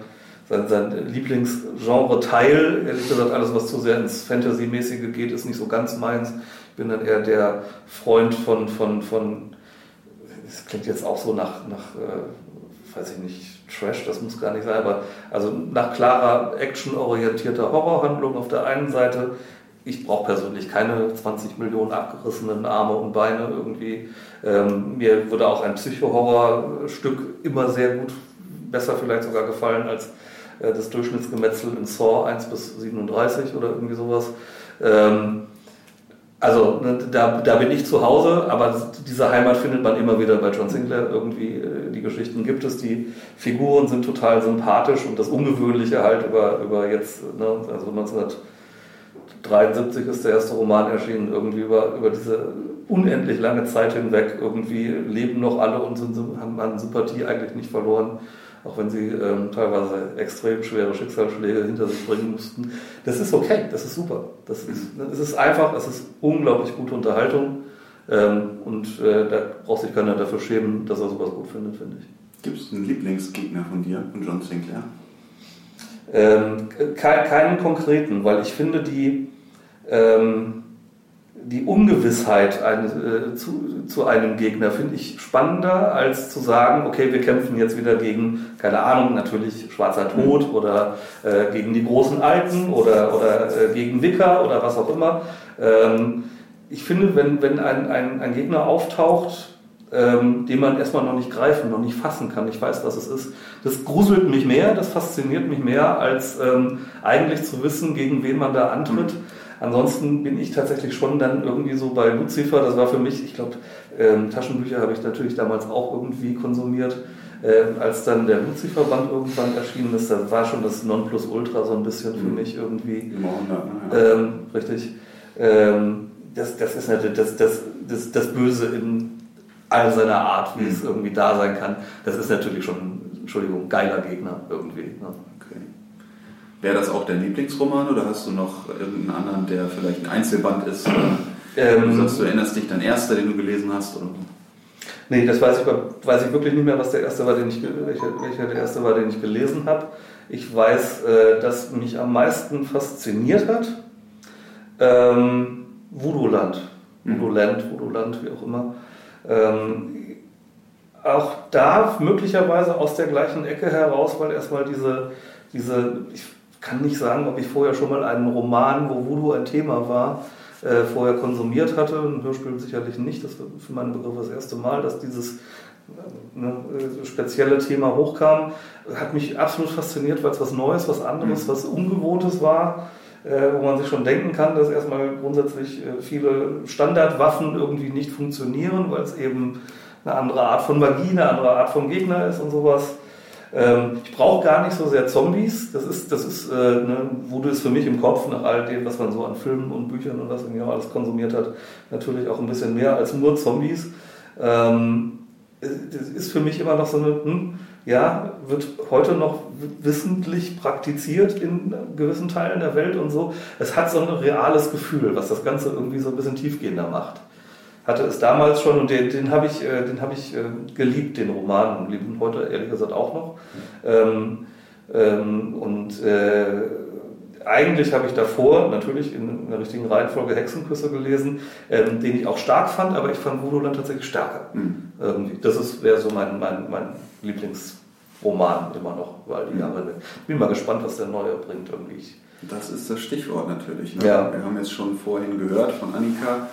sein, sein Lieblingsgenre-Teil. Ehrlich gesagt, alles, was zu sehr ins Fantasy-mäßige geht, ist nicht so ganz meins. Ich bin dann eher der Freund von, von, von das klingt jetzt auch so nach, nach äh, weiß ich nicht, Trash, das muss gar nicht sein, aber also nach klarer, actionorientierter Horrorhandlung auf der einen Seite. Ich brauche persönlich keine 20 Millionen abgerissenen Arme und Beine irgendwie. Ähm, mir würde auch ein Psycho-Horror-Stück immer sehr gut, besser vielleicht sogar gefallen als äh, das Durchschnittsgemetzel in Saw 1 bis 37 oder irgendwie sowas. Ähm, also ne, da, da bin ich zu Hause, aber diese Heimat findet man immer wieder bei John Sinclair. Irgendwie äh, die Geschichten gibt es, die Figuren sind total sympathisch und das Ungewöhnliche halt über, über jetzt, ne, also 1973 ist der erste Roman erschienen, irgendwie über, über diese unendlich lange Zeit hinweg, irgendwie leben noch alle und sind, haben an Sympathie eigentlich nicht verloren auch wenn sie ähm, teilweise extrem schwere Schicksalsschläge hinter sich bringen mussten. Das ist okay, das ist super. Das ist, es ist einfach, es ist unglaublich gute Unterhaltung ähm, und äh, da braucht sich keiner dafür schämen, dass er sowas gut findet, finde ich. Gibt es einen Lieblingsgegner von dir, von John Sinclair? Ähm, ke keinen konkreten, weil ich finde die, ähm, die Ungewissheit ein, äh, zu, zu einem Gegner finde ich spannender, als zu sagen, okay, wir kämpfen jetzt wieder gegen, keine Ahnung, natürlich Schwarzer Tod oder äh, gegen die großen Alten oder, oder äh, gegen Wicker oder was auch immer. Ähm, ich finde, wenn, wenn ein, ein, ein Gegner auftaucht, ähm, den man erstmal noch nicht greifen, noch nicht fassen kann, ich weiß, was es ist, das gruselt mich mehr, das fasziniert mich mehr, als ähm, eigentlich zu wissen, gegen wen man da antritt. Ansonsten bin ich tatsächlich schon dann irgendwie so bei Lucifer, das war für mich, ich glaube, ähm, Taschenbücher habe ich natürlich damals auch irgendwie konsumiert. Ähm, als dann der Lucifer-Band irgendwann erschienen ist, da war schon das Nonplusultra so ein bisschen für mich irgendwie. Ähm, richtig. Ähm, das, das ist natürlich das, das, das, das Böse in all seiner Art, wie es irgendwie da sein kann. Das ist natürlich schon, Entschuldigung, geiler Gegner irgendwie. Ne? Wäre das auch dein Lieblingsroman oder hast du noch irgendeinen anderen, der vielleicht ein Einzelband ist? Ähm, du sagst, du erinnerst dich dein erster, den du gelesen hast? Oder? Nee, das weiß ich, weiß ich wirklich nicht mehr, was der erste war, den ich, welcher, welcher der erste war, den ich gelesen habe. Ich weiß, äh, dass mich am meisten fasziniert hat ähm, Voodoo-Land. Voodoo-Land, Voodoo-Land, wie auch immer. Ähm, auch da möglicherweise aus der gleichen Ecke heraus, weil erstmal diese, diese, ich kann nicht sagen, ob ich vorher schon mal einen Roman, wo Voodoo ein Thema war, äh, vorher konsumiert hatte. Ein Hörspiel sicherlich nicht. Das war für meinen Begriff das erste Mal, dass dieses äh, ne, äh, spezielle Thema hochkam. Hat mich absolut fasziniert, weil es was Neues, was anderes, was Ungewohntes war. Äh, wo man sich schon denken kann, dass erstmal grundsätzlich äh, viele Standardwaffen irgendwie nicht funktionieren, weil es eben eine andere Art von Magie, eine andere Art von Gegner ist und sowas. Ähm, ich brauche gar nicht so sehr Zombies. Das ist, das ist, äh, ne, wurde es für mich im Kopf nach all dem, was man so an Filmen und Büchern und was man ja alles konsumiert hat, natürlich auch ein bisschen mehr als nur Zombies. Ähm, das ist für mich immer noch so eine, hm, ja, wird heute noch wissentlich praktiziert in gewissen Teilen der Welt und so. Es hat so ein reales Gefühl, was das Ganze irgendwie so ein bisschen tiefgehender macht. Hatte es damals schon und den, den habe ich, äh, den hab ich äh, geliebt, den Roman, und lieben heute ehrlich gesagt auch noch. Ähm, ähm, und äh, eigentlich habe ich davor natürlich in der richtigen Reihenfolge Hexenküsse gelesen, ähm, den ich auch stark fand, aber ich fand Voodoo-Land tatsächlich stärker. Mhm. Das wäre so mein, mein, mein Lieblingsroman immer noch, weil die Jahre weg. Bin mal gespannt, was der Neue bringt irgendwie. Das ist das Stichwort natürlich. Ne? Ja. Wir haben jetzt schon vorhin gehört von Annika,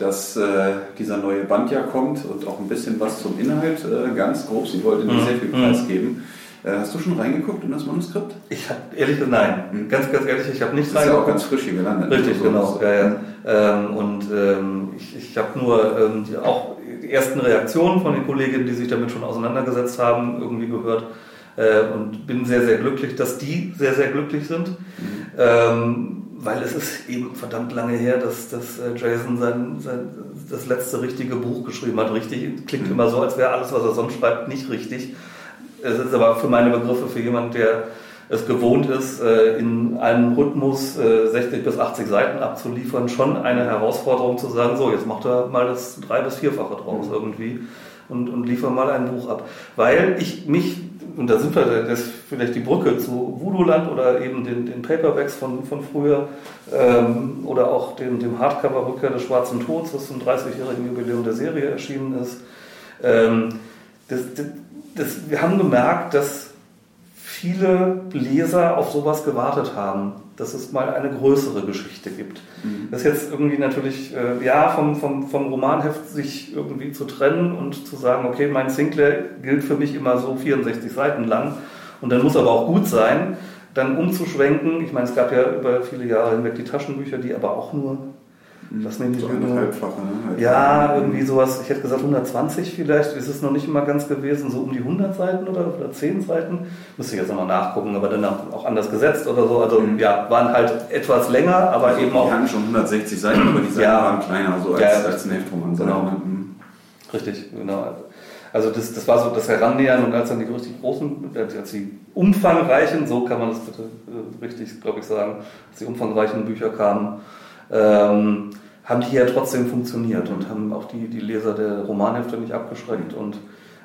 dass äh, dieser neue Band ja kommt und auch ein bisschen was zum Inhalt, äh, ganz grob. Sie wollte nicht mhm. sehr viel Preis geben. Äh, hast du schon reingeguckt in das Manuskript? Ich habe ehrlich gesagt, nein. Mhm. Ganz, ganz ehrlich, ich habe nicht das reingeguckt. Das ist ja auch ganz frisch hier gelandet. Richtig, so genau. Ja, ja. Ähm, und ähm, ich, ich habe nur ähm, die, auch die ersten Reaktionen von den Kolleginnen, die sich damit schon auseinandergesetzt haben, irgendwie gehört. Äh, und bin sehr, sehr glücklich, dass die sehr, sehr glücklich sind. Mhm. Weil es ist eben verdammt lange her, dass, dass äh, Jason sein, sein, das letzte richtige Buch geschrieben hat. Richtig, klingt mhm. immer so, als wäre alles, was er sonst schreibt, nicht richtig. Es ist aber für meine Begriffe, für jemanden, der es gewohnt ist, äh, in einem Rhythmus 60 äh, bis 80 Seiten abzuliefern, schon eine Herausforderung zu sagen, so, jetzt macht er mal das drei- bis vierfache draus mhm. irgendwie und, und liefer mal ein Buch ab. Weil ich mich, und da sind wir, das ist vielleicht die Brücke zu Voodoo-Land oder eben den, den Paperbacks von, von früher ähm, oder auch dem, dem Hardcover Rückkehr des Schwarzen Tods, das zum 30-jährigen Jubiläum der Serie erschienen ist. Ähm, das, das, das, wir haben gemerkt, dass viele Leser auf sowas gewartet haben, dass es mal eine größere Geschichte gibt. Mhm. Das ist jetzt irgendwie natürlich, äh, ja, vom, vom, vom Romanheft sich irgendwie zu trennen und zu sagen, okay, mein Sinclair gilt für mich immer so 64 Seiten lang und dann muss aber auch gut sein, dann umzuschwenken. Ich meine, es gab ja über viele Jahre hinweg die Taschenbücher, die aber auch nur Lass mich nicht so halbfache, ne? Ja, irgendwie sowas, ich hätte gesagt 120 vielleicht, ist es noch nicht immer ganz gewesen, so um die 100 Seiten oder, oder 10 Seiten. Müsste ich jetzt nochmal nachgucken, aber dann auch anders gesetzt oder so. Also mhm. ja, waren halt etwas länger, aber also eben auch. Die hatten schon 160 Seiten, aber die Seiten ja, waren kleiner, so als, ja, als ein Heftroman. Genau. Mhm. Richtig, genau. Also das, das war so das Herannähern und als dann die richtig großen, als die umfangreichen, so kann man das bitte äh, richtig, glaube ich, sagen, als die umfangreichen Bücher kamen, ähm, haben die ja trotzdem funktioniert und haben auch die, die Leser der Romanhefte nicht abgeschreckt. Und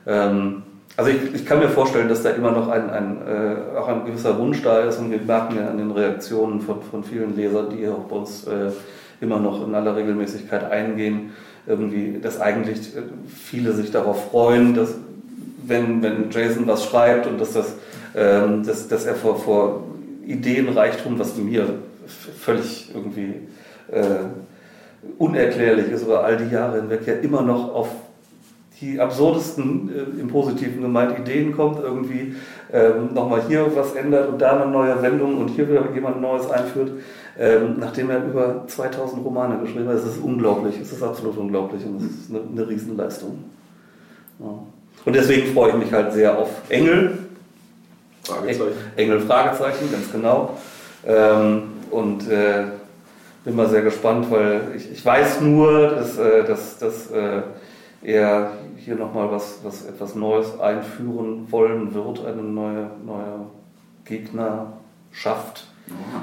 ähm, also ich, ich, kann mir vorstellen, dass da immer noch ein, ein, äh, auch ein gewisser Wunsch da ist und wir merken ja an den Reaktionen von, von vielen Lesern, die auch bei uns äh, immer noch in aller Regelmäßigkeit eingehen, irgendwie, dass eigentlich äh, viele sich darauf freuen, dass wenn, wenn Jason was schreibt und dass, das, ähm, dass, dass er vor, vor Ideenreichtum, was mir völlig irgendwie äh, unerklärlich ist über all die Jahre hinweg ja immer noch auf die absurdesten, äh, im Positiven gemeint, Ideen kommt, irgendwie ähm, nochmal hier was ändert und da eine neue Wendung und hier wieder jemand Neues einführt, ähm, nachdem er über 2000 Romane geschrieben hat. Es ist unglaublich, es ist absolut unglaublich und es ist eine, eine Riesenleistung. Ja. Und deswegen freue ich mich halt sehr auf Engel. Fragezeichen. Engel, Fragezeichen, ganz genau. Ähm, und äh, bin mal sehr gespannt, weil ich, ich weiß nur, dass, äh, dass, dass äh, er hier nochmal was, was etwas Neues einführen wollen wird, eine neue, neue Gegner schafft.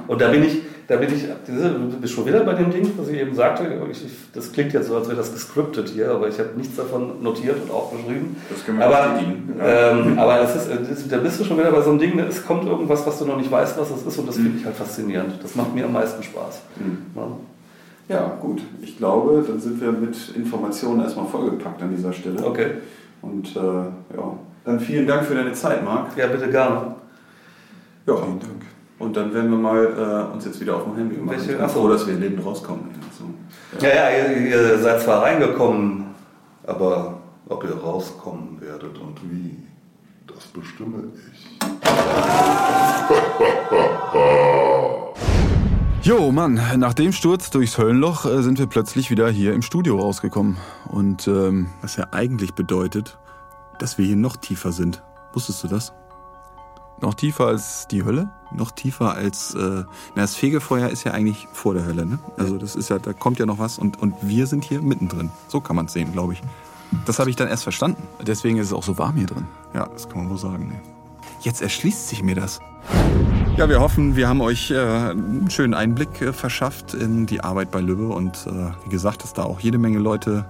Und da bin ich, da bin ich, du bist schon wieder bei dem Ding, was ich eben sagte. Ich, das klingt jetzt so, als wäre das gescriptet hier, aber ich habe nichts davon notiert und aufgeschrieben. Das können wir aber, ähm, aber es ist, das, da bist du schon wieder bei so einem Ding, es kommt irgendwas, was du noch nicht weißt, was das ist und das finde ich halt faszinierend. Das macht mir am meisten Spaß. Ja. Ja, gut. Ich glaube, dann sind wir mit Informationen erstmal vollgepackt an dieser Stelle. Okay. Und äh, ja, dann vielen Dank für deine Zeit, Marc. Ja, bitte gerne. Ja, vielen Dank. Und dann werden wir mal äh, uns jetzt wieder auf den Heimweg machen. Welche- Ich bin froh, dass wir lebend rauskommen. Also, Ja, ja, ihr, ihr seid zwar reingekommen, aber ob ihr rauskommen werdet und wie, das bestimme ich. Jo, Mann, nach dem Sturz durchs Höllenloch äh, sind wir plötzlich wieder hier im Studio rausgekommen. Und ähm, was ja eigentlich bedeutet, dass wir hier noch tiefer sind. Wusstest du das? Noch tiefer als die Hölle? Noch tiefer als. Äh, na, das Fegefeuer ist ja eigentlich vor der Hölle, ne? Also das ist ja, da kommt ja noch was und, und wir sind hier mittendrin. So kann man es sehen, glaube ich. Das habe ich dann erst verstanden. Deswegen ist es auch so warm hier drin. Ja, das kann man wohl sagen. Ne? Jetzt erschließt sich mir das. Ja, wir hoffen, wir haben euch äh, einen schönen Einblick äh, verschafft in die Arbeit bei Lübbe und äh, wie gesagt, dass da auch jede Menge Leute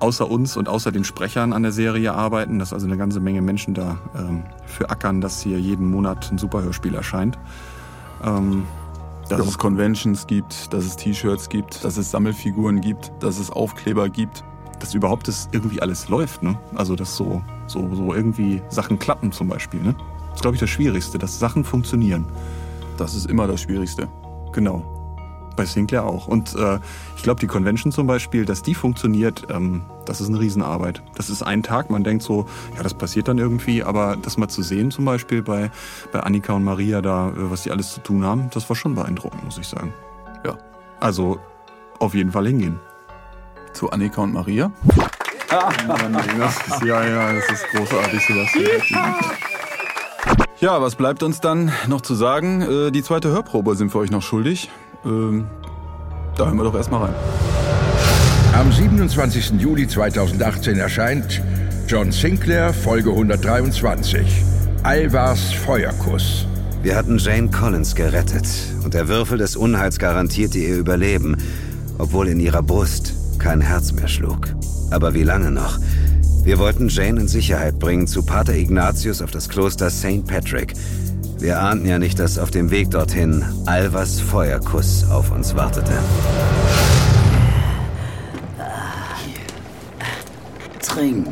außer uns und außer den Sprechern an der Serie arbeiten, dass also eine ganze Menge Menschen da ähm, für ackern, dass hier jeden Monat ein Superhörspiel erscheint. Ähm, Dass es Conventions gibt, dass es T-Shirts gibt, dass es Sammelfiguren gibt, dass es Aufkleber gibt. dass überhaupt das irgendwie alles läuft, ne? Also dass so, so, so irgendwie Sachen klappen zum Beispiel, ne? Das ist, glaube ich, das Schwierigste, dass Sachen funktionieren. Das ist immer das Schwierigste. Genau. Bei Sinclair auch. Und äh, ich glaube, die Convention zum Beispiel, dass die funktioniert, ähm, das ist eine Riesenarbeit. Das ist ein Tag, man denkt so, ja, das passiert dann irgendwie, aber das mal zu sehen zum Beispiel bei, bei Annika und Maria da, äh, was die alles zu tun haben, das war schon beeindruckend, muss ich sagen. Ja. Also auf jeden Fall hingehen. Zu Annika und Maria? ist, ja, ja, das ist großartig, Sebastian. Ja, was bleibt uns dann noch zu sagen? Äh, die zweite Hörprobe sind wir euch noch schuldig. Ähm, da hören wir doch erstmal rein. Am 27. Juli 2018 erscheint John Sinclair, Folge 123. Alvars Feuerkuss. Wir hatten Jane Collins gerettet und der Würfel des Unheils garantierte ihr Überleben, obwohl in ihrer Brust kein Herz mehr schlug. Aber wie lange noch? Wir wollten Jane in Sicherheit bringen zu Pater Ignatius auf das Kloster St. Patrick. Wir ahnten ja nicht, dass auf dem Weg dorthin Alvas Feuerkuss auf uns wartete. Trink.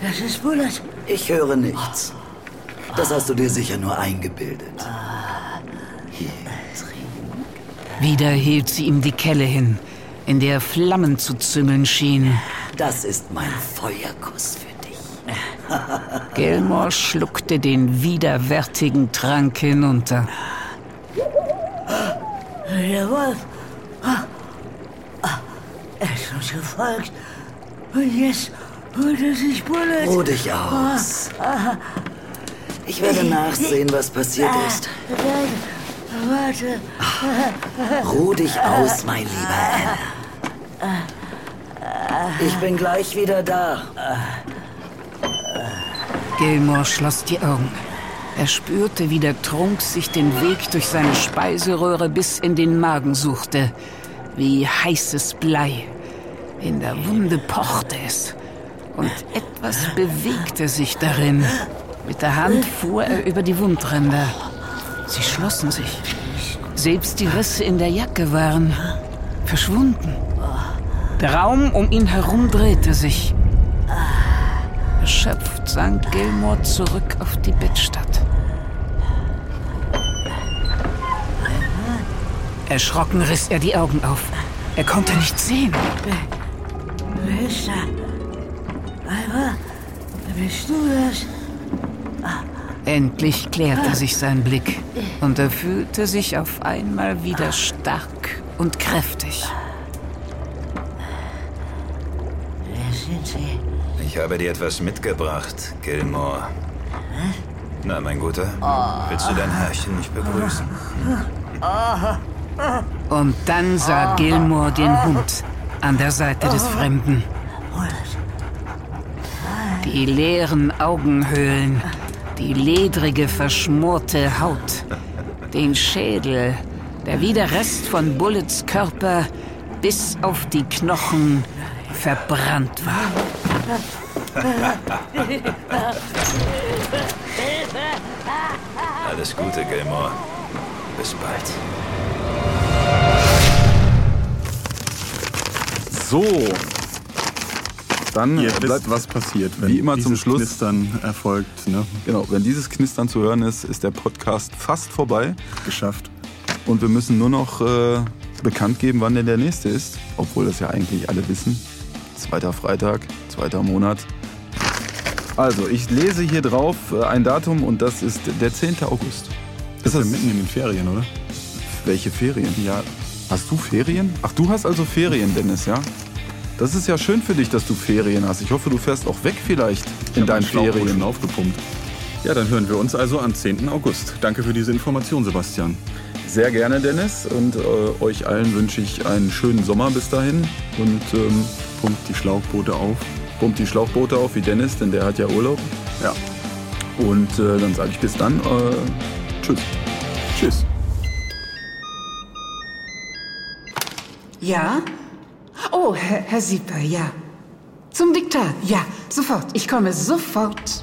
Das ist Bullet. Ich höre nichts. Das hast du dir sicher nur eingebildet. Wieder hielt sie ihm die Kelle hin, in der Flammen zu züngeln schienen. Das ist mein Feuerkuss für dich. Gilmore schluckte den widerwärtigen Trank hinunter. Der Wolf. Ah. Ah. Er ist uns gefolgt. Und jetzt er sich Bullet. Ruh dich aus. Ah. Ich werde nachsehen, was passiert ist. Warte. Ruh dich aus, mein lieber Anna. Ich bin gleich wieder da. Gilmore schloss die Augen. Er spürte, wie der Trunk sich den Weg durch seine Speiseröhre bis in den Magen suchte. Wie heißes Blei. In der Wunde pochte es. Und etwas bewegte sich darin. Mit der Hand fuhr er über die Wundränder. Sie schlossen sich. Selbst die Risse in der Jacke waren verschwunden. Der Raum um ihn herum drehte sich. Erschöpft sank Gilmore zurück auf die Bettstatt. Erschrocken riss er die Augen auf. Er konnte nichts sehen. Alva, bist du das? Endlich klärte sich sein Blick und er fühlte sich auf einmal wieder stark und kräftig. Wer sind Sie? Ich habe dir etwas mitgebracht, Gilmore. Na, mein Guter, willst du dein Herrchen nicht begrüßen? Und dann sah Gilmore den Hund an der Seite des Fremden. Die leeren Augenhöhlen, die ledrige, verschmorte Haut, den Schädel, der wie der Rest von Bullets Körper bis auf die Knochen verbrannt war. Alles Gute, Gilmore. Bis bald. So. Dann Ihr äh, wisst, was passiert, wenn wie immer zum dieses Schluss Knistern erfolgt. Ne? Genau, wenn dieses Knistern zu hören ist, ist der Podcast fast vorbei. Geschafft. Und wir müssen nur noch äh, bekannt geben, wann denn der nächste ist. Obwohl das ja eigentlich alle wissen. Zweiter Freitag, zweiter Monat. Also, ich lese hier drauf äh, ein Datum und das ist der 10. August. Das ist ja mitten in den Ferien, oder? Welche Ferien? Ja. Hast du Ferien? Ach, du hast also Ferien, Dennis, ja? Das ist ja schön für dich, dass du Ferien hast. Ich hoffe, du fährst auch weg vielleicht in deinen Ferien. aufgepumpt. Ja, dann hören wir uns also am 10. August. Danke für diese Information, Sebastian. Sehr gerne, Dennis. Und äh, euch allen wünsche ich einen schönen Sommer bis dahin. Und ähm, pumpt die Schlauchboote auf. Pumpt die Schlauchboote auf wie Dennis, denn der hat ja Urlaub. Ja. Und äh, dann sage ich bis dann. Äh, tschüss. Tschüss. Ja? Oh, Herr, Herr Sieper, ja. Zum Diktat, ja, sofort. Ich komme sofort.